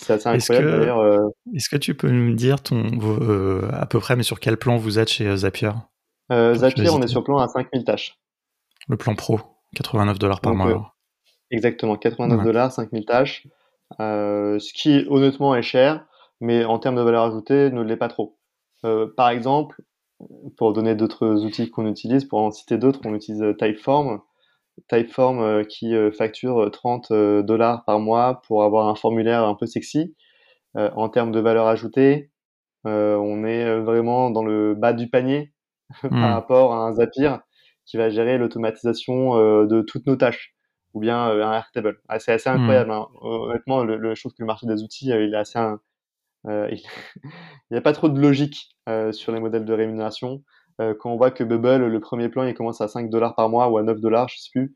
C'est assez incroyable d'ailleurs. Euh.
Est-ce que tu peux nous dire ton, à peu près, mais sur quel plan vous êtes chez Zapier?
Zapier, on est sur plan à 5000 tâches.
Le plan pro, 89 dollars par mois.
exactement, 89 dollars, 5000 tâches. ce qui honnêtement est cher, mais en termes de valeur ajoutée, ne l'est pas trop. par exemple, pour donner d'autres outils qu'on utilise, pour en citer d'autres, on utilise Typeform, Typeform euh, qui euh, facture 30 euh, dollars par mois pour avoir un formulaire un peu sexy. en termes de valeur ajoutée, on est vraiment dans le bas du panier [laughs] par hmm. rapport à un Zapier qui va gérer l'automatisation de toutes nos tâches ou bien un Airtable. Ah, c'est assez hmm. incroyable. Hein. Honnêtement, le, je trouve que le marché des outils, il est assez. [laughs] il n'y a pas trop de logique sur les modèles de rémunération. Euh, quand on voit que Bubble, le premier plan, il commence à 5 dollars par mois ou à 9 dollars, je sais plus,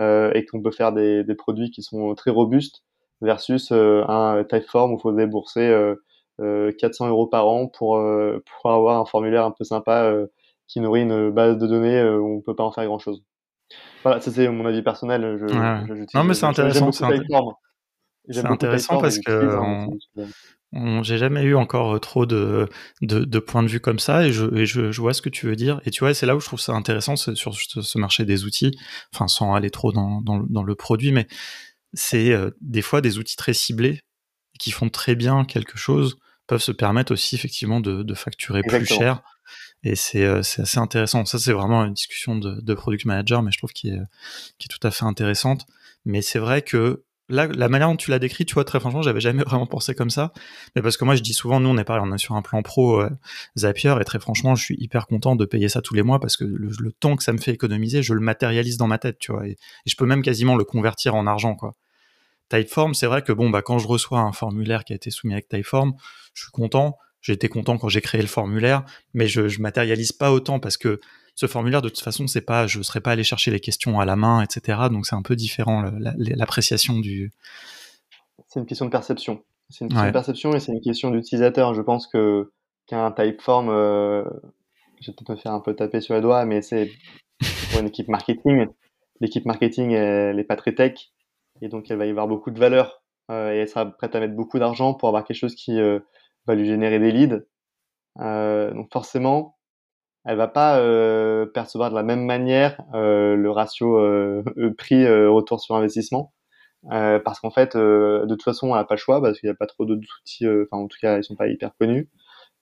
euh, et qu'on peut faire des, des, produits qui sont très robustes versus euh, un Typeform où il faut débourser 400 euros par an pour, pour avoir un formulaire un peu sympa qui nourrit une base de données où on peut pas en faire grand chose. Voilà, ça c'est mon avis personnel.
Je, non mais c'est intéressant. C'est intéressant parce que j'ai jamais eu encore euh, trop de, de, de, points de vue comme ça et, je, et je, je, vois ce que tu veux dire. Et tu vois, c'est là où je trouve ça intéressant sur ce marché des outils, enfin sans aller trop dans, dans, dans le produit, mais c'est euh, des fois des outils très ciblés qui font très bien quelque chose peuvent se permettre aussi effectivement de, de facturer plus cher. Et c'est euh, assez intéressant. Ça, c'est vraiment une discussion de, de product manager, mais je trouve qu'il est, qui est tout à fait intéressante. Mais c'est vrai que la manière dont tu l'as décrit, tu vois, très franchement, j'avais jamais vraiment pensé comme ça. Mais parce que moi, je dis souvent, nous, on est on est sur un plan pro euh, Zapier, et très franchement, je suis hyper content de payer ça tous les mois parce que le, temps que ça me fait économiser, je le matérialise dans ma tête, tu vois, et, je peux même quasiment le convertir en argent, quoi. Typeform, c'est vrai que bon, bah, quand je reçois un formulaire qui a été soumis avec Typeform, je suis content. J'étais content quand j'ai créé le formulaire, mais je, je matérialise pas autant parce que ce formulaire, de toute façon, c'est pas, je ne serais pas allé chercher les questions à la main, etc. Donc c'est un peu différent l'appréciation du.
C'est une question de perception. C'est une question de perception et c'est une question d'utilisateur. Je pense que qu'un typeform, euh, je vais peut-être me faire un peu taper sur les doigts, mais c'est pour une équipe marketing. L'équipe marketing, elle n'est pas très tech et donc elle va y avoir beaucoup de valeur euh, et elle sera prête à mettre beaucoup d'argent pour avoir quelque chose qui euh, va lui générer des leads. donc forcément, elle va pas euh, percevoir de la même manière euh, le ratio euh, [laughs] prix retour sur investissement. Parce qu'en fait de toute façon elle a pas le choix parce qu'il n'y a pas trop d'autres outils enfin en tout cas ils sont pas hyper connus.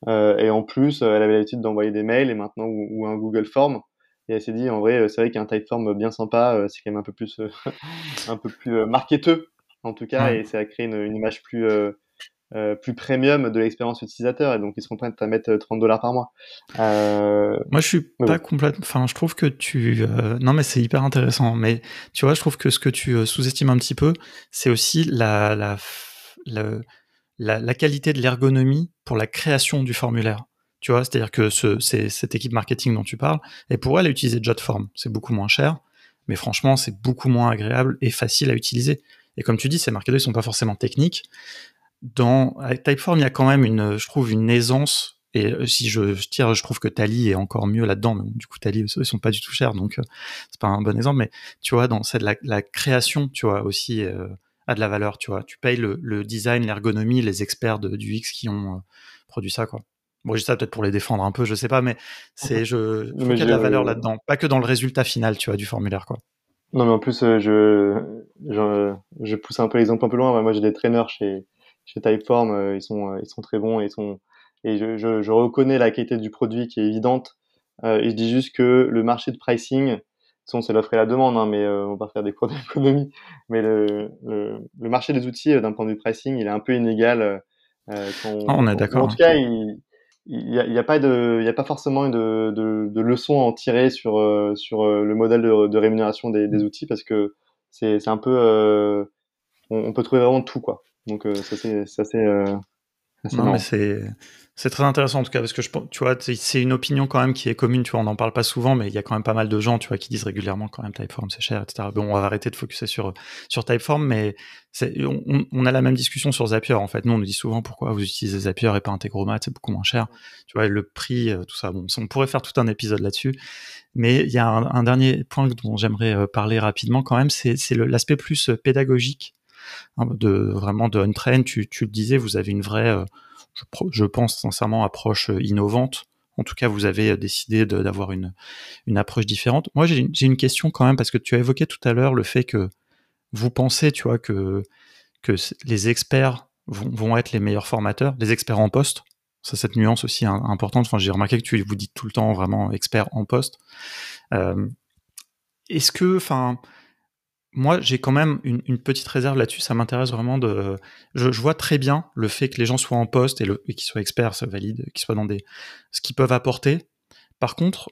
Et en plus elle avait l'habitude d'envoyer des mails et maintenant ou, un Google Form. Et elle s'est dit en vrai c'est vrai qu'un Typeform bien sympa c'est quand même un peu plus [laughs] un peu plus marketeux en tout cas et ça a créé une, une image plus euh, plus premium de l'expérience utilisateur et donc ils seront prêts à mettre 30 dollars par mois.
Euh... Moi, je suis pas complètement. Enfin, je trouve que tu. Euh... Non, mais c'est hyper intéressant. Mais tu vois, je trouve que ce que tu euh, sous-estimes un petit peu, c'est aussi la la, la la, la qualité de l'ergonomie pour la création du formulaire. Tu vois, c'est-à-dire que ce, c'est cette équipe marketing dont tu parles, et pour elle, utiliser Jotform, c'est beaucoup moins cher, mais franchement, c'est beaucoup moins agréable et facile à utiliser. Et comme tu dis, ces marketeurs, ils sont pas forcément techniques, dans Typeform, il y a quand même une, je trouve, une aisance. Et euh, si je, tire, je trouve que Tally est encore mieux là-dedans. Mais du coup, Tally, ils sont pas du tout chers, donc euh, c'est pas un bon exemple. Mais tu vois, dans cette la, la création, tu vois aussi euh, a de la valeur. Tu vois, tu payes le, le design, l'ergonomie, les experts de, du X qui ont produit ça, quoi. Bon, j'ai ça peut-être pour les défendre un peu, je sais pas, mais c'est je, je qu'il y a de la valeur là-dedans, pas que dans le résultat final, tu vois, du formulaire, quoi.
Non, mais en plus, je, je, je pousse un peu l'exemple un peu loin. Moi, j'ai des traîneurs chez chez Typeform, euh, ils sont euh, ils sont très bons et ils sont et je, je, je, reconnais la qualité du produit qui est évidente. Euh, et je dis juste que le marché de pricing, c'est l'offre et la demande, hein, mais on va faire des cours [laughs] d'économie. Mais le, le, le, marché des outils, d'un point de vue pricing, il est un peu inégal.
Euh, quand, ah, on est d'accord.
En tout cas, il n'y a, y a, pas de, il y a pas forcément de, de, de leçons à en tirer sur sur le modèle de, de rémunération des, des, outils parce que c'est un peu, on, on, peut trouver vraiment tout quoi. Donc euh, ça c'est ça c'est euh,
non, mais c'est c'est très intéressant en tout cas parce que je tu vois c'est une opinion quand même qui est commune tu vois on n'en parle pas souvent mais il y a quand même pas mal de gens tu vois qui disent régulièrement quand même Typeform c'est cher etc bon on va arrêter de focuser sur sur Typeform mais on, on, a la même discussion sur Zapier en fait. Nous on nous dit souvent pourquoi vous utilisez Zapier et pas Integromat c'est beaucoup moins cher. Tu vois le prix euh, tout ça bon on pourrait faire tout un épisode là-dessus mais il y a un, un dernier point dont j'aimerais parler rapidement quand même c'est c'est l'aspect plus pédagogique Hein, de vraiment de on-train. Tu, tu le disais, vous avez une vraie, euh, je, pense sincèrement, approche euh, innovante. En tout cas, vous avez euh, décidé d'avoir une, une approche différente. Moi, j'ai une question quand même parce que tu as évoqué tout à l'heure le fait que vous pensez, tu vois, que que les experts vont, vont être les meilleurs formateurs, les experts en poste. Ça, cette nuance aussi importante. Enfin, j'ai remarqué que tu vous dites tout le temps vraiment expert en poste. Est-ce que, enfin, moi, j'ai quand même une, petite réserve là-dessus. Ça m'intéresse vraiment de. Je, vois très bien le fait que les gens soient en poste et, qu'ils soient experts, ça valide, qu'ils soient dans des ce qu'ils peuvent apporter. Par contre,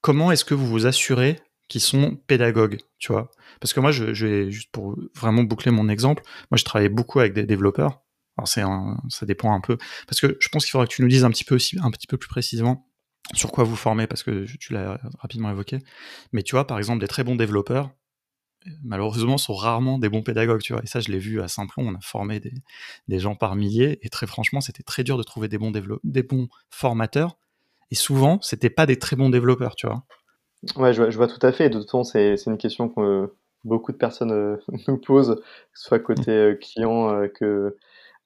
comment est-ce que vous vous assurez qu'ils sont pédagogues, tu vois? Parce que moi, je, juste pour vraiment boucler mon exemple. Moi, je travaille beaucoup avec des développeurs. Alors ça dépend un peu parce que je pense qu'il faudra que tu nous dises un petit peu un petit peu plus précisément sur quoi vous formez parce que tu l'as rapidement évoqué. Mais tu vois, par exemple, des très bons développeurs, malheureusement, sont rarement des bons pédagogues, tu vois. Et ça, je l'ai vu à Saint-Plon, on a formé des, des, gens par milliers, et très franchement, c'était très dur de trouver des bons, des bons formateurs. Et souvent, c'était pas des très bons développeurs, tu vois.
Ouais, je vois, je vois tout à fait. de toute façon, c'est une question que beaucoup de personnes euh, [laughs] nous posent, que ce soit côté euh, client euh, que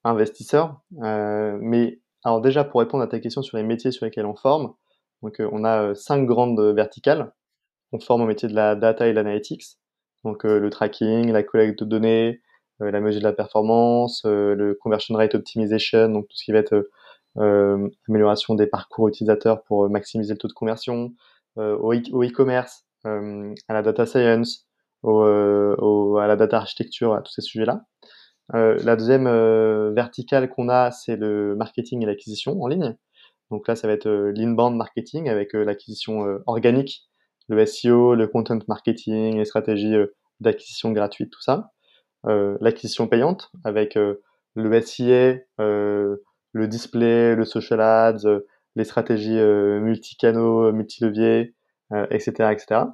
investisseur. mais alors déjà, pour répondre à ta question sur les métiers sur lesquels on forme, donc on a cinq grandes verticales. On forme au métier de la data et l'analytics donc euh, le tracking, la collecte de données, euh, la mesure de la performance, euh, le conversion rate optimization, donc tout ce qui va être amélioration des parcours utilisateurs pour maximiser le taux de conversion, au e-commerce, à la data science, à la data architecture, à tous ces sujets-là. la deuxième verticale qu'on a, c'est le marketing et l'acquisition en ligne. Donc là, ça va être l'inbound marketing avec l'acquisition organique le SEO, le content marketing, les stratégies euh, d'acquisition gratuite, tout ça. Euh, l'acquisition payante avec euh, le SIA, le display, le social ads, les stratégies multicanaux, multileviers, etc., etc.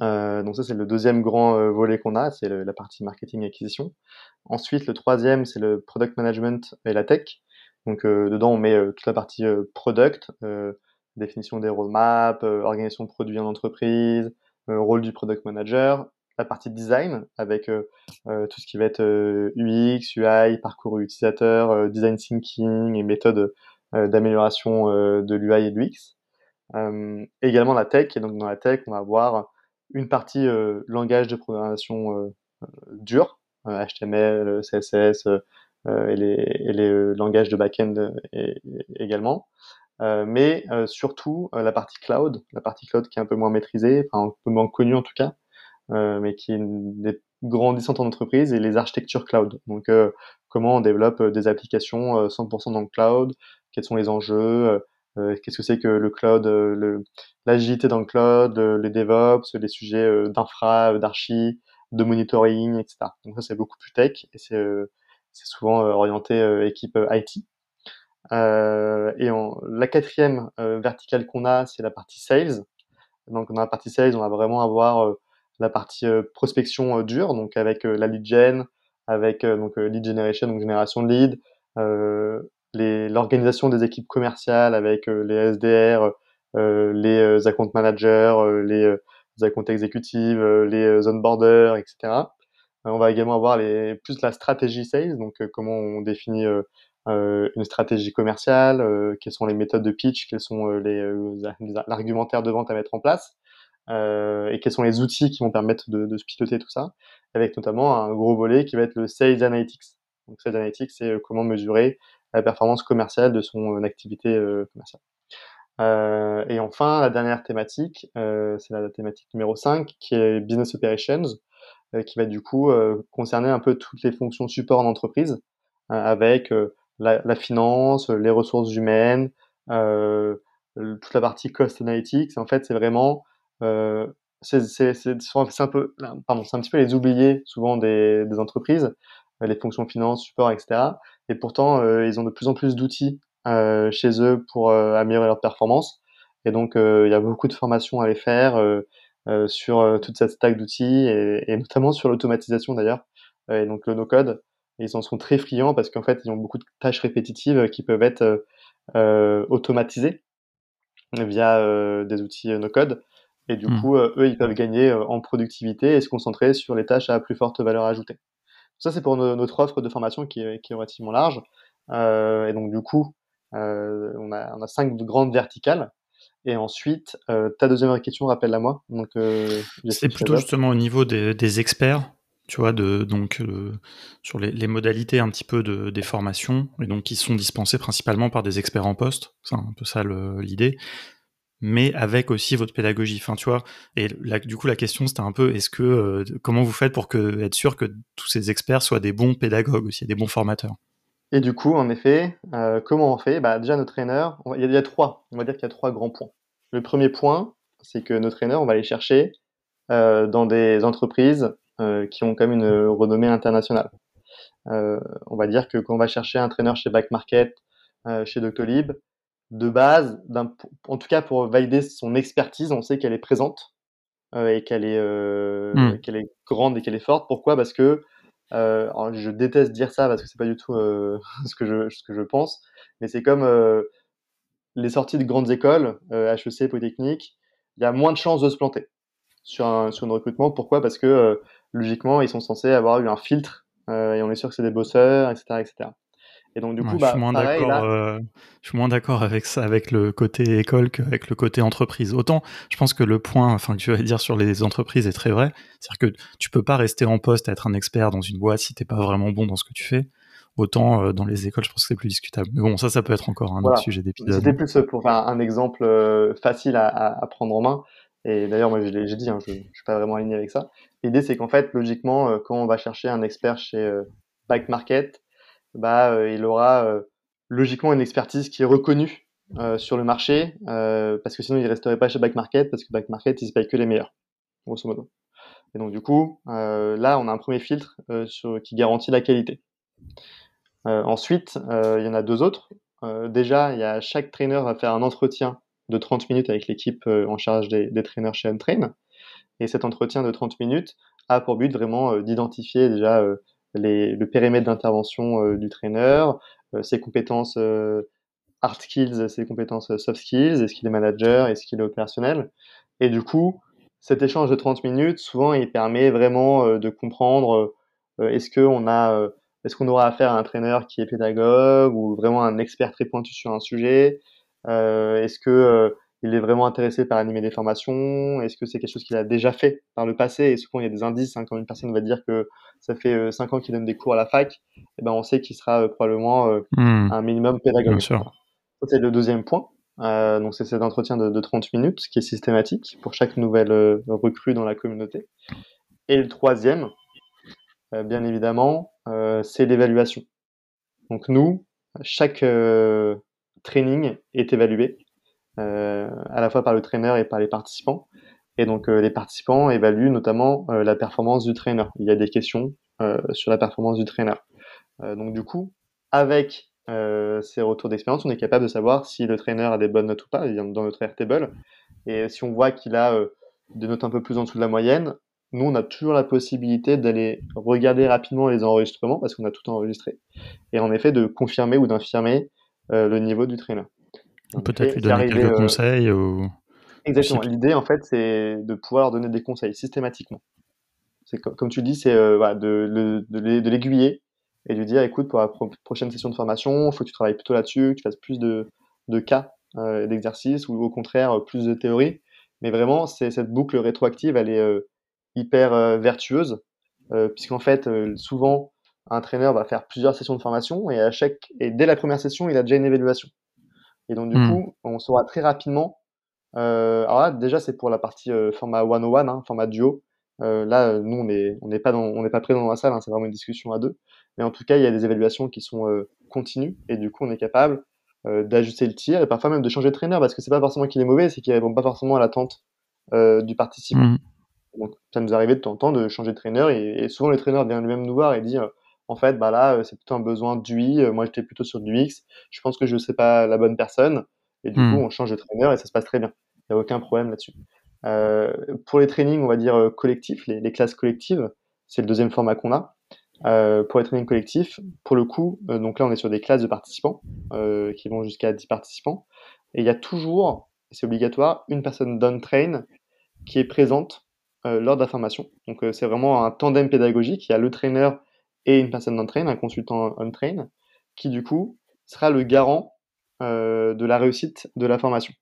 donc ça c'est le deuxième grand volet qu'on a, c'est la partie marketing et acquisition. Ensuite le troisième c'est le product management et la tech. Donc dedans on met toute la partie product, définition des roadmaps, euh, organisation de produits en entreprise, euh, rôle du product manager, la partie design avec euh, tout ce qui va être UX, UI, parcours utilisateur, design thinking et méthodes d'amélioration de l'UI et de l'UX. également la tech, et donc dans la tech, on va avoir une partie langage de programmation dur, HTML, CSS et les, et les langages de back-end également. Euh, mais euh, surtout euh, la partie cloud, la partie cloud qui est un peu moins maîtrisée, enfin un peu moins connue en tout cas, mais qui est grandissantes en entreprise et les architectures cloud. Donc comment on développe des applications 100% dans le cloud, quels sont les enjeux, qu'est-ce que c'est que le cloud, l'agilité dans le cloud, les DevOps, les sujets d'infra, d'archi, de monitoring, etc. Donc ça c'est beaucoup plus tech et c'est souvent orienté équipe IT. et en, la quatrième verticale qu'on a, c'est la partie sales. Donc dans la partie sales, on va vraiment avoir la partie prospection dure, donc avec la lead gen, avec donc lead generation, donc génération de lead, l'organisation des équipes commerciales avec les SDR, les account managers, les, account exécutives, les onboarders, etc. on va également avoir les, plus la stratégie sales, donc comment on définit une stratégie commerciale, quelles sont les méthodes de pitch, quels sont les l'argumentaire de vente à mettre en place. Euh, et quels sont les outils qui vont permettre de, de piloter tout ça, avec notamment un gros volet qui va être le Sales Analytics. Donc Sales Analytics, c'est euh, comment mesurer la performance commerciale de son euh, activité commerciale. Euh, et enfin, la dernière thématique, euh, c'est la thématique numéro 5, qui est Business Operations, euh, qui va du coup concerner un peu toutes les fonctions support en entreprise, avec la, la, finance, les ressources humaines, toute la partie Cost Analytics. En fait, c'est vraiment euh, c'est un peu, pardon, c'est un petit peu les oubliés souvent des, entreprises, euh, les fonctions finance, support, etc. Et pourtant, euh, ils ont de plus en plus d'outils chez eux pour améliorer leur performance. Et donc, il y a beaucoup de formations à les faire sur toute cette stack d'outils et, notamment sur l'automatisation d'ailleurs. et donc, le no-code, ils en sont très friands parce qu'en fait, ils ont beaucoup de tâches répétitives qui peuvent être automatisées via des outils no-code. Et du mmh. coup, euh, eux, ils peuvent gagner euh, en productivité et se concentrer sur les tâches à plus forte valeur ajoutée. Ça, c'est pour notre offre de formation qui est, qui est relativement large. Euh, et donc, du coup, euh, on, a, on a cinq grandes verticales. Et ensuite, euh, ta deuxième question, rappelle-la moi. Donc,
c'est plutôt justement au niveau des, des, experts, tu vois, de, donc sur les, les, modalités un petit peu de, des formations, et donc qui sont dispensées principalement par des experts en poste. C'est un peu ça l'idée mais avec aussi votre pédagogie. Enfin, tu vois. Et du coup, la question c'était un peu, est-ce que euh, comment vous faites pour être sûr que tous ces experts soient des bons pédagogues aussi, des bons formateurs?
Et du coup, en effet, euh, comment on fait? Bah déjà, nos traîneurs, il y, a trois. On va dire qu'il y a trois grands points. Le premier point, c'est que nos traîneurs, on va les chercher euh, dans des entreprises qui ont quand même une renommée internationale. on va dire que quand on va chercher un traîneur chez Back Market, chez Doctolib, de base, en tout cas pour valider son expertise, on sait qu'elle est présente euh, et qu'elle est, euh, hmm. qu'elle est grande et qu'elle est forte. Pourquoi? Parce que euh, je déteste dire ça parce que c'est pas du tout euh, [laughs] ce que je ce que je pense, mais c'est comme euh, les sorties de grandes écoles, HEC, Polytechnique, il y a moins de chances de se planter sur un sur un recrutement. Pourquoi? Parce que logiquement, ils sont censés avoir eu un filtre et on est sûr que c'est des bosseurs, etc., etc. Et donc, du coup, bah,
je, suis moins euh, je suis moins d'accord avec ça, avec le côté école qu'avec le côté entreprise. Autant, je pense que le point, enfin, que tu vas dire sur les entreprises est très vrai. C'est-à-dire que tu peux pas rester en poste à être un expert dans une boîte si t'es pas vraiment bon dans ce que tu fais. Autant euh, dans les écoles, je pense que c'est plus discutable. Mais bon, ça, ça peut être encore un autre sujet d'épisode.
C'était plus pour faire un exemple euh, facile à, à, prendre en main. Et d'ailleurs, moi, j'ai dit, hein, je, je suis pas vraiment aligné avec ça. L'idée, c'est qu'en fait, logiquement, quand on va chercher un expert chez Back Market, bah, euh, il aura euh, logiquement une expertise qui est reconnue euh, sur le marché, parce que sinon il resterait pas chez Back Market, parce que Back Market, ils se payent que les meilleurs, grosso modo. Et donc du coup, là, on a un premier filtre qui garantit la qualité. ensuite, il y en a deux autres. déjà, il y a chaque trainer va faire un entretien de 30 minutes avec l'équipe en charge des, des trainers chez Untrain. Et cet entretien de 30 minutes a pour but vraiment d'identifier déjà le périmètre d'intervention euh, du trainer, euh, ses compétences euh, hard skills, ses compétences soft skills, est-ce qu'il est manager, est-ce qu'il est opérationnel. Et du coup, cet échange de 30 minutes, souvent, il permet vraiment de comprendre est-ce qu'on a, est-ce qu'on aura affaire à un trainer qui est pédagogue ou vraiment un expert très pointu sur un sujet. est-ce que il est vraiment intéressé par animer des formations Est-ce que c'est quelque chose qu'il a déjà fait par le passé? Et souvent, il y a des indices. Hein, quand une personne va dire que ça fait 5 euh, ans qu'il donne des cours à la fac, eh ben, on sait qu'il sera euh, probablement euh, hmm. un minimum pédagogue. C'est le deuxième point. Euh, donc, c'est cet entretien de, de, 30 minutes qui est systématique pour chaque nouvelle recrue dans la communauté. Et le troisième, bien évidemment, c'est l'évaluation. Donc nous, chaque training est évalué à la fois par le trainer et par les participants. Et donc les participants évaluent notamment la performance du trainer. Il y a des questions sur la performance du trainer. donc du coup, avec ces retours d'expérience, on est capable de savoir si le trainer a des bonnes notes ou pas dans notre Airtable. Et si on voit qu'il a des notes un peu plus en dessous de la moyenne, nous, on a toujours la possibilité d'aller regarder rapidement les enregistrements parce qu'on a tout enregistré. Et en effet, de confirmer ou d'infirmer le niveau du trainer.
Peut-être lui donner quelques conseils ou...
Exactement. L'idée, en fait, c'est de pouvoir donner des conseils systématiquement. C'est comme, tu dis, c'est euh, de, de l'aiguiller et de lui dire, écoute, pour la prochaine session de formation, il faut que tu travailles plutôt là-dessus, que tu fasses plus de, de cas euh, d'exercices ou au contraire plus de théorie. Mais vraiment, c'est cette boucle rétroactive, elle est euh, hyper euh, vertueuse, puisqu'en fait, souvent, un entraîneur va faire plusieurs sessions de formation et à chaque et dès la première session, il a déjà une évaluation. Et donc du hmm. coup, on saura très rapidement euh, alors là, déjà, c'est pour la partie euh, format one-on-one, hein, format duo. Euh, là, nous, on n'est on pas, dans, on n'est pas présent dans la salle, hein, c'est vraiment une discussion à deux. Mais en tout cas, il y a des évaluations qui sont continues et du coup, on est capable d'ajuster le tir et parfois même de changer de traîneur parce que c'est pas forcément qu'il est mauvais, c'est qu'il répond pas forcément à l'attente du participant. Mmh. Donc, ça nous arrive de temps en temps de changer de traîneur et, souvent le traîneur vient lui-même nous voir et dit en fait, bah là, c'est plutôt un besoin d'UI. Moi, j'étais plutôt sur du X. Je pense que je ne sais pas la bonne personne. Et du mmh. coup, on change de traîneur et ça se passe très bien. Il n'y a aucun problème là-dessus. Euh, pour les trainings, on va dire euh, collectifs, les, classes collectives, c'est le deuxième format qu'on a. Euh, pour les trainings collectifs, pour le coup, donc là on est sur des classes de participants qui vont jusqu'à 10 participants. Et il y a toujours, c'est obligatoire, une personne d'on-train qui est présente lors de la formation. Donc c'est vraiment un tandem pédagogique. Il y a le trainer et une personne d'on-train, un consultant on-train, qui du coup sera le garant de la réussite de la formation.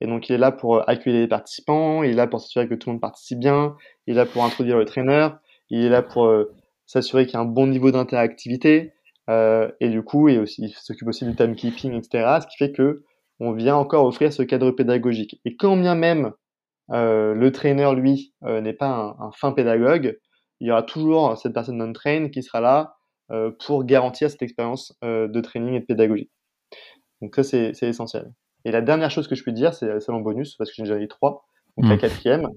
Et donc, il est là pour euh, accueillir les participants, il est là pour s'assurer que tout le monde participe bien, il est là pour introduire le trainer, il est là pour euh, s'assurer qu'il y a un bon niveau d'interactivité, euh, et du coup, il, s'occupe aussi du timekeeping, etc. Ce qui fait que on vient encore offrir ce cadre pédagogique. Et quand bien même euh, le trainer, lui, euh, n'est pas un, fin pédagogue, il y aura toujours cette personne non-train qui sera là euh, pour garantir cette expérience de training et de pédagogie. Donc ça, c'est essentiel. Et la dernière chose que je peux dire, c'est le salon bonus, parce que j'ai déjà eu trois. Donc la hmm. quatrième,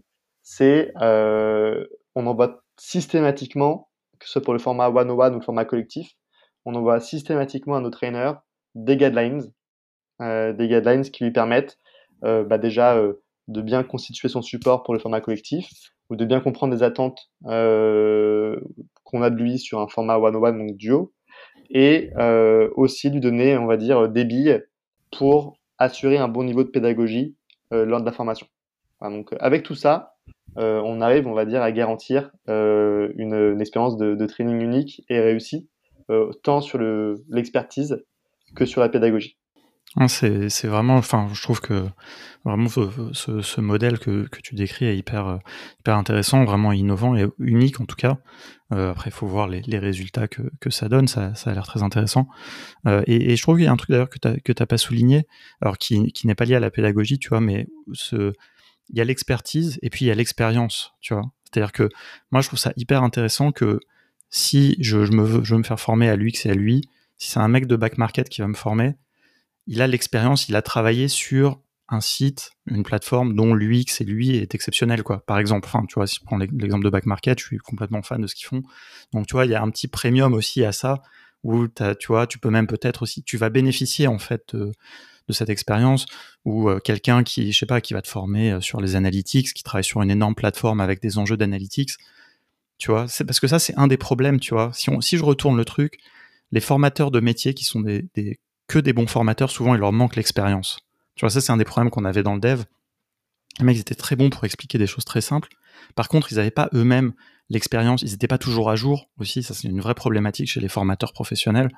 c'est euh, on envoie systématiquement, que ce soit pour le format one-on-one ou le format collectif, on envoie systématiquement à nos trainers des guidelines, euh, des guidelines qui lui permettent euh, bah déjà euh, de bien constituer son support pour le format collectif ou de bien comprendre les attentes euh, qu'on a de lui sur un format one-on-one, donc duo, et euh, aussi lui donner, on va dire, des billes pour assurer un bon niveau de pédagogie euh, lors de la formation. donc, euh, avec tout ça, euh, on arrive, on va dire, à garantir une, expérience de, training unique et réussie, tant sur l'expertise que sur la pédagogie.
C'est vraiment, enfin, je trouve que vraiment ce, modèle que, que, tu décris est hyper, hyper intéressant, vraiment innovant et unique en tout cas. Euh, après, il faut voir les, résultats que, que, ça donne, ça, ça a l'air très intéressant. Euh, et, je trouve qu'il y a un truc d'ailleurs que tu n'as pas souligné, alors qui, qui n'est pas lié à la pédagogie, tu vois, mais ce, il y a l'expertise et puis il y a l'expérience, tu vois. C'est-à-dire que moi, je trouve ça hyper intéressant que si je, je, me veux, je veux me faire former à l'UX et à lui, si c'est un mec de back market qui va me former, il a l'expérience, il a travaillé sur un site, une plateforme dont l'UX et lui est exceptionnel, quoi. Par exemple, enfin, tu vois, si je prends l'exemple de Back Market, je suis complètement fan de ce qu'ils font. Donc, tu vois, il y a un petit premium aussi à ça, où tu vois, tu peux même peut-être aussi, tu vas bénéficier, en fait, de, cette expérience, ou euh, quelqu'un qui, je sais pas, qui va te former euh, sur les analytics, qui travaille sur une énorme plateforme avec des enjeux d'analytics. Tu vois, c'est parce que ça, c'est un des problèmes, tu vois. Si, on, si je retourne le truc, les formateurs de métiers qui sont des, des que des bons formateurs, souvent, il leur manque l'expérience. Tu vois, ça, c'est un des problèmes qu'on avait dans le dev. Les mecs étaient très bons pour expliquer des choses très simples. Par contre, ils n'avaient pas eux-mêmes l'expérience, ils n'étaient pas toujours à jour aussi. Ça, c'est une vraie problématique chez les formateurs professionnels.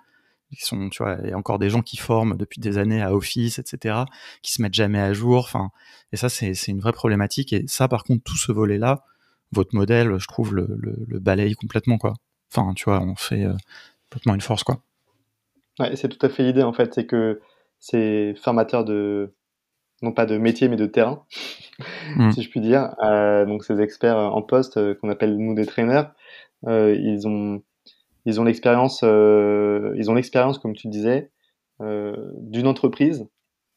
Ils sont, tu vois, il y a encore des gens qui forment depuis des années à Office, etc., qui se mettent jamais à jour. Enfin, et ça, c'est une vraie problématique. Et ça, par contre, tout ce volet-là, votre modèle, je trouve, le, le, balaye complètement, quoi. Enfin, tu vois, on fait euh, complètement une force, quoi.
Ouais, c'est tout à fait l'idée en fait, c'est que ces formateurs de non pas de métier mais de terrain, mm. si je puis dire, euh, donc ces experts en poste euh, qu'on appelle nous des traîneurs, euh, ils ont ils ont l'expérience, ils ont l'expérience, comme tu disais, d'une entreprise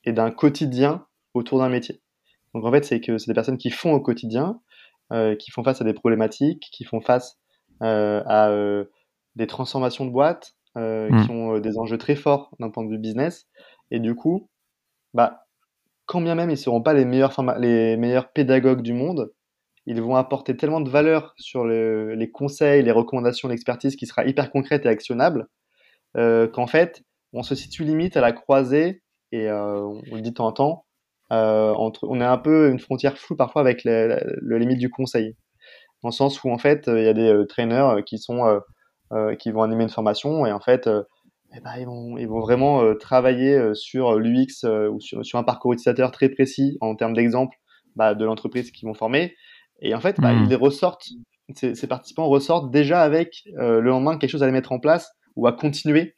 et d'un quotidien autour d'un métier. Donc en fait, c'est que c'est des personnes qui font au quotidien, qui font face à des problématiques, qui font face à des transformations de boîtes, mmh. qui ont des enjeux très forts d'un point de vue business. Et du coup, bah, quand bien même ils ne seront pas les meilleurs, les meilleurs pédagogues du monde, ils vont apporter tellement de valeur sur les conseils, les recommandations, l'expertise qui sera hyper concrète et actionnable, euh, qu'en fait, on se situe limite à la croisée, et euh, on le dit de temps en temps, euh, entre, on est un peu une frontière floue parfois avec le limite du conseil. Dans le sens où, en fait, il y a des traîneurs qui, sont, qui vont animer une formation, et en fait, eh ben, ils, vont, ils, vont, vraiment travailler sur l'UX ou sur, sur, un parcours utilisateur très précis en termes d'exemple bah, de l'entreprise qu'ils vont former. Et en fait, bah, ils hmm. ressortent, ces, participants ressortent déjà avec euh, le lendemain quelque chose à mettre en place ou à continuer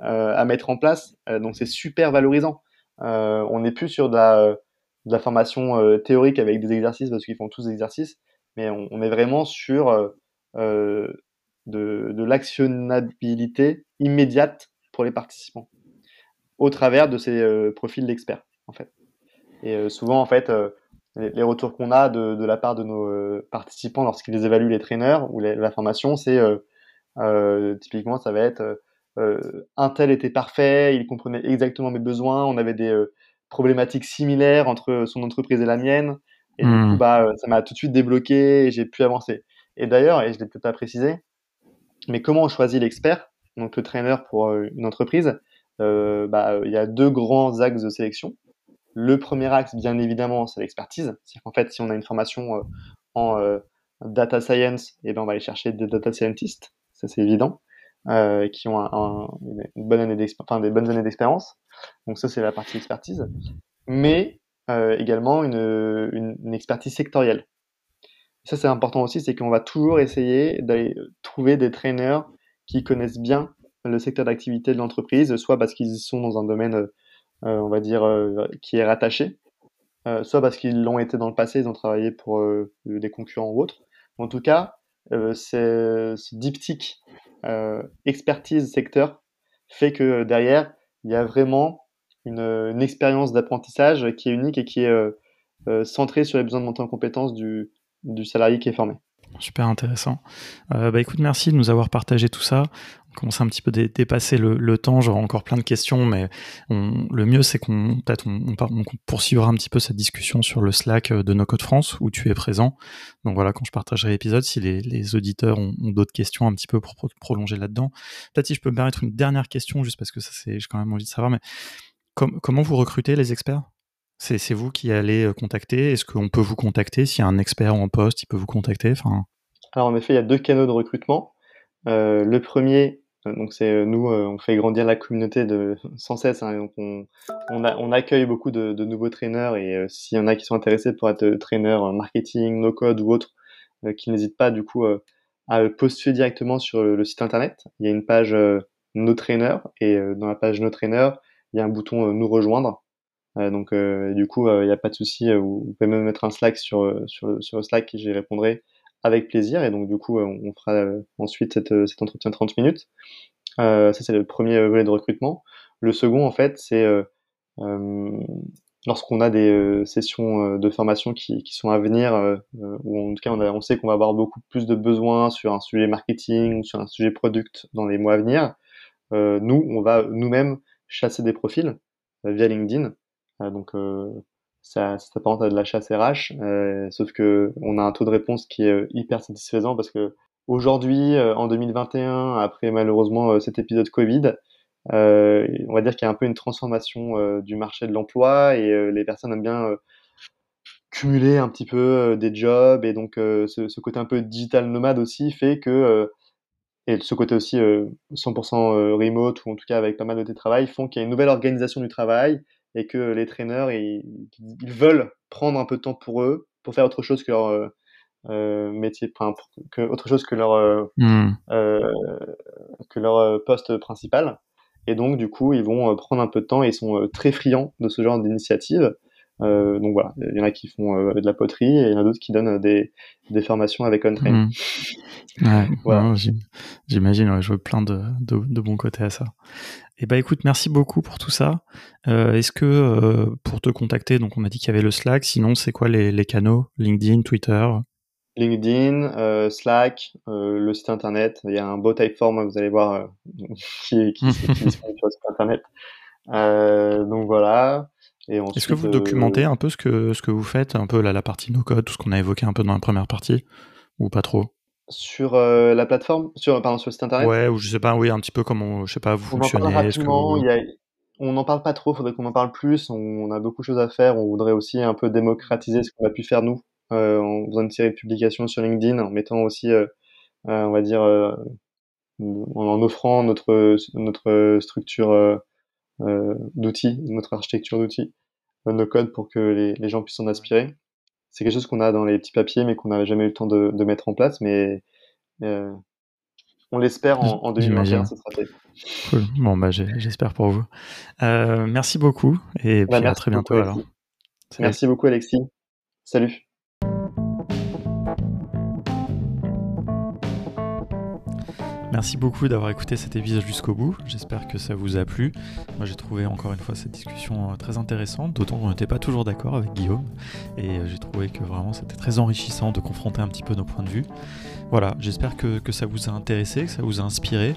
euh, à mettre en place. Euh, donc c'est super valorisant. on n'est plus sur de la, formation théorique avec des exercices parce qu'ils font tous des exercices, mais on, est vraiment sur de, de l'actionnabilité immédiate pour les participants au travers de ces profils d'experts en fait. Et souvent en fait les, retours qu'on a de, la part de nos euh, participants lorsqu'ils évaluent les traîneurs ou la formation, c'est euh, euh, typiquement ça va être un tel était parfait, il comprenait exactement mes besoins, on avait des problématiques similaires entre son entreprise et la mienne, et du coup hmm. bah ça m'a tout de suite débloqué et j'ai pu avancer. Et d'ailleurs, et je l'ai peut-être pas précisé, mais comment on choisit l'expert, donc le traîneur pour une entreprise, bah, il y a deux grands axes de sélection. Le premier axe, bien évidemment, c'est l'expertise. C'est qu'en fait, si on a une formation euh, en euh, data science, eh ben, on va aller chercher des data scientists, ça c'est évident, euh, qui ont une bonne année des bonnes années d'expérience. Donc ça, c'est la partie expertise. Mais également une, expertise sectorielle. Ça, c'est important aussi, c'est qu'on va toujours essayer d'aller trouver des trainers qui connaissent bien le secteur d'activité de l'entreprise, soit parce qu'ils sont dans un domaine euh, on va dire, euh, qui est rattaché, euh, soit parce qu'ils l'ont été dans le passé, ils ont travaillé pour des concurrents ou autres. En tout cas, ce diptyque expertise secteur fait que derrière, il y a vraiment une, expérience d'apprentissage qui est unique et qui est centrée sur les besoins de montée en compétence du salarié qui est formé.
Super intéressant. Euh, bah écoute, merci de nous avoir partagé tout ça. On commence un petit peu à dépasser le, temps. J'aurai encore plein de questions, mais le mieux c'est qu'on peut-être on, poursuivra un petit peu cette discussion sur le Slack de No Code France où tu es présent. Donc voilà, quand je partagerai l'épisode, si les, auditeurs ont, d'autres questions un petit peu pour prolonger là-dedans. Peut-être si je peux me permettre une dernière question, juste parce que ça c'est, j'ai quand même envie de savoir, mais comment vous recrutez les experts? C'est vous qui allez euh, contacter Est-ce qu'on peut vous contacter? S'il y a un expert en poste, il peut vous contacter.
Alors en effet, il y a deux canaux de recrutement. Euh, le premier, euh, donc c'est nous, on fait grandir la communauté de [laughs] sans cesse. Hein, donc on, accueille beaucoup de, nouveaux traîneurs et s'il y en a qui sont intéressés pour être traîneur marketing, no code ou autre, qui n'hésitent pas du coup à postuler directement sur le site internet. Il y a une page nos traîneurs et dans la page nos traîneurs, il y a un bouton nous rejoindre. Euh, donc euh, du coup, il euh, n'y a pas de souci. vous pouvez même mettre un Slack sur sur, sur Slack et j'y répondrai avec plaisir. Et donc du coup, on fera ensuite cet entretien 30 minutes. ça c'est le premier volet de recrutement. Le second, en fait, c'est lorsqu'on a des sessions de formation qui, qui, sont à venir, ou en tout cas on, on sait qu'on va avoir beaucoup plus de besoins sur un sujet marketing ou sur un sujet product dans les mois à venir, nous, on va nous-mêmes chasser des profils via LinkedIn euh, donc euh, ça, ça s'apparente à de la chasse RH, euh, sauf que on a un taux de réponse qui est hyper satisfaisant parce que aujourd'hui, en 2021, après malheureusement cet épisode Covid, euh, on va dire qu'il y a un peu une transformation du marché de l'emploi et les personnes aiment bien cumuler un petit peu des jobs et donc ce, ce, côté un peu digital nomade aussi fait que et ce côté aussi 100% remote ou en tout cas avec pas mal de télétravail font qu'il y a une nouvelle organisation du travail et que les traîneurs ils, veulent prendre un peu de temps pour eux pour faire autre chose que leur euh, euh, métier, que, autre chose que leur euh, hmm. que leur poste principal. Et donc du coup ils vont prendre un peu de temps et ils sont très friands de ce genre d'initiative. Euh, donc voilà, il y en a qui font euh, de la poterie et il y en a d'autres qui donnent des, des formations avec OnTrain.
Mmh. Ouais, j'imagine, je vois plein de, de, de, bons côtés à ça. Et eh bah ben, écoute, merci beaucoup pour tout ça. Euh, Est-ce que euh, pour te contacter, donc on a dit qu'il y avait le Slack, sinon c'est quoi les, les, canaux? LinkedIn, Twitter?
LinkedIn, euh, Slack, le site internet. Il y a un beau typeform, vous allez voir, qui, qui, [laughs] qui est [laughs] disponible sur le site internet. donc voilà.
Est-ce que vous documentez un peu ce que, ce que vous faites, un peu la, la partie no-code, tout ce qu'on a évoqué un peu dans la première partie, ou pas trop?
Sur euh, la plateforme, sur, pardon, sur le site internet?
Ouais, ou je sais pas, oui, un petit peu comment, je sais pas, vous
on
fonctionnez.
En parle On n'en parle pas trop, faudrait qu'on en parle plus. On, a beaucoup de choses à faire. On voudrait aussi un peu démocratiser ce qu'on a pu faire nous, euh, en faisant une série de publications sur LinkedIn, en mettant aussi, euh, on va dire, en offrant notre, notre structure d'outils, notre architecture d'outils, nos codes pour que les, les gens puissent s'en inspirer c'est quelque chose qu'on a dans les petits papiers, mais qu'on n'avait jamais eu le temps de, mettre en place. Mais euh, on l'espère en, en 2021, ça sera fait.
Cool. Bon, bah, j'espère pour vous. Euh, merci beaucoup et bah, à très bientôt. alors.
Merci beaucoup, Alexis. Salut.
Merci beaucoup d'avoir écouté cet épisode jusqu'au bout. J'espère que ça vous a plu. Moi, j'ai trouvé encore une fois cette discussion euh, très intéressante, d'autant qu'on n'était pas toujours d'accord avec Guillaume. Et euh, j'ai trouvé que vraiment c'était très enrichissant de confronter un petit peu nos points de vue. Voilà, j'espère que, ça vous a intéressé, que ça vous a inspiré.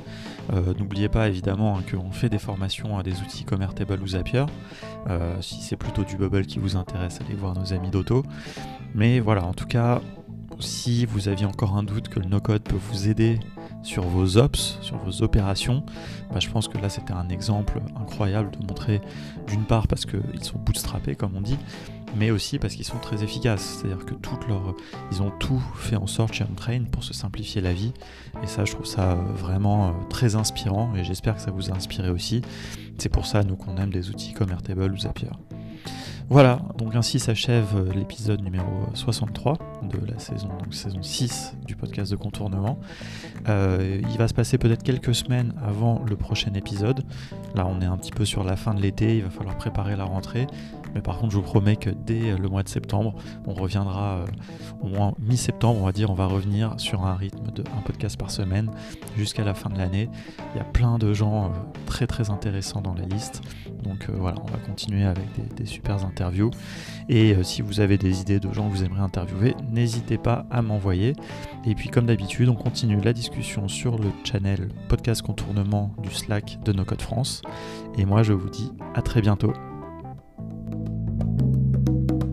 Euh, n'oubliez pas évidemment hein, qu'on fait des formations à des outils comme Airtable ou Zapier. si c'est plutôt du Bubble qui vous intéresse, allez voir nos amis d'Auto. Mais voilà, en tout cas, si vous aviez encore un doute que le no-code peut vous aider sur vos ops, sur vos opérations, bah, je pense que là c'était un exemple incroyable de montrer d'une part parce qu'ils sont bootstrappés comme on dit, mais aussi parce qu'ils sont très efficaces. C'est-à-dire que toutes leur, ils ont tout fait en sorte chez Untrain pour se simplifier la vie. Et ça, je trouve ça vraiment euh, très inspirant et j'espère que ça vous a inspiré aussi. C'est pour ça, nous, qu'on aime des outils comme Airtable ou Zapier. Voilà, donc ainsi s'achève euh, l'épisode numéro 63 de la saison, donc saison 6 du podcast de contournement. Euh, il va se passer peut-être quelques semaines avant le prochain épisode. Là, on est un petit peu sur la fin de l'été, il va falloir préparer la rentrée. Mais par contre, je vous promets que dès le mois de septembre, on reviendra euh, au moins mi-septembre, on va dire, on va revenir sur un rythme de un podcast par semaine jusqu'à la fin de l'année. Il y a plein de gens euh, très très intéressants dans la liste. Donc euh, voilà, on va continuer avec des, super interviews. Et si vous avez des idées de gens que vous aimeriez interviewer, n'hésitez pas à m'envoyer. Et puis comme d'habitude, on continue la discussion sur le channel Podcast Contournement du Slack de No Code France. Et moi, je vous dis à très bientôt you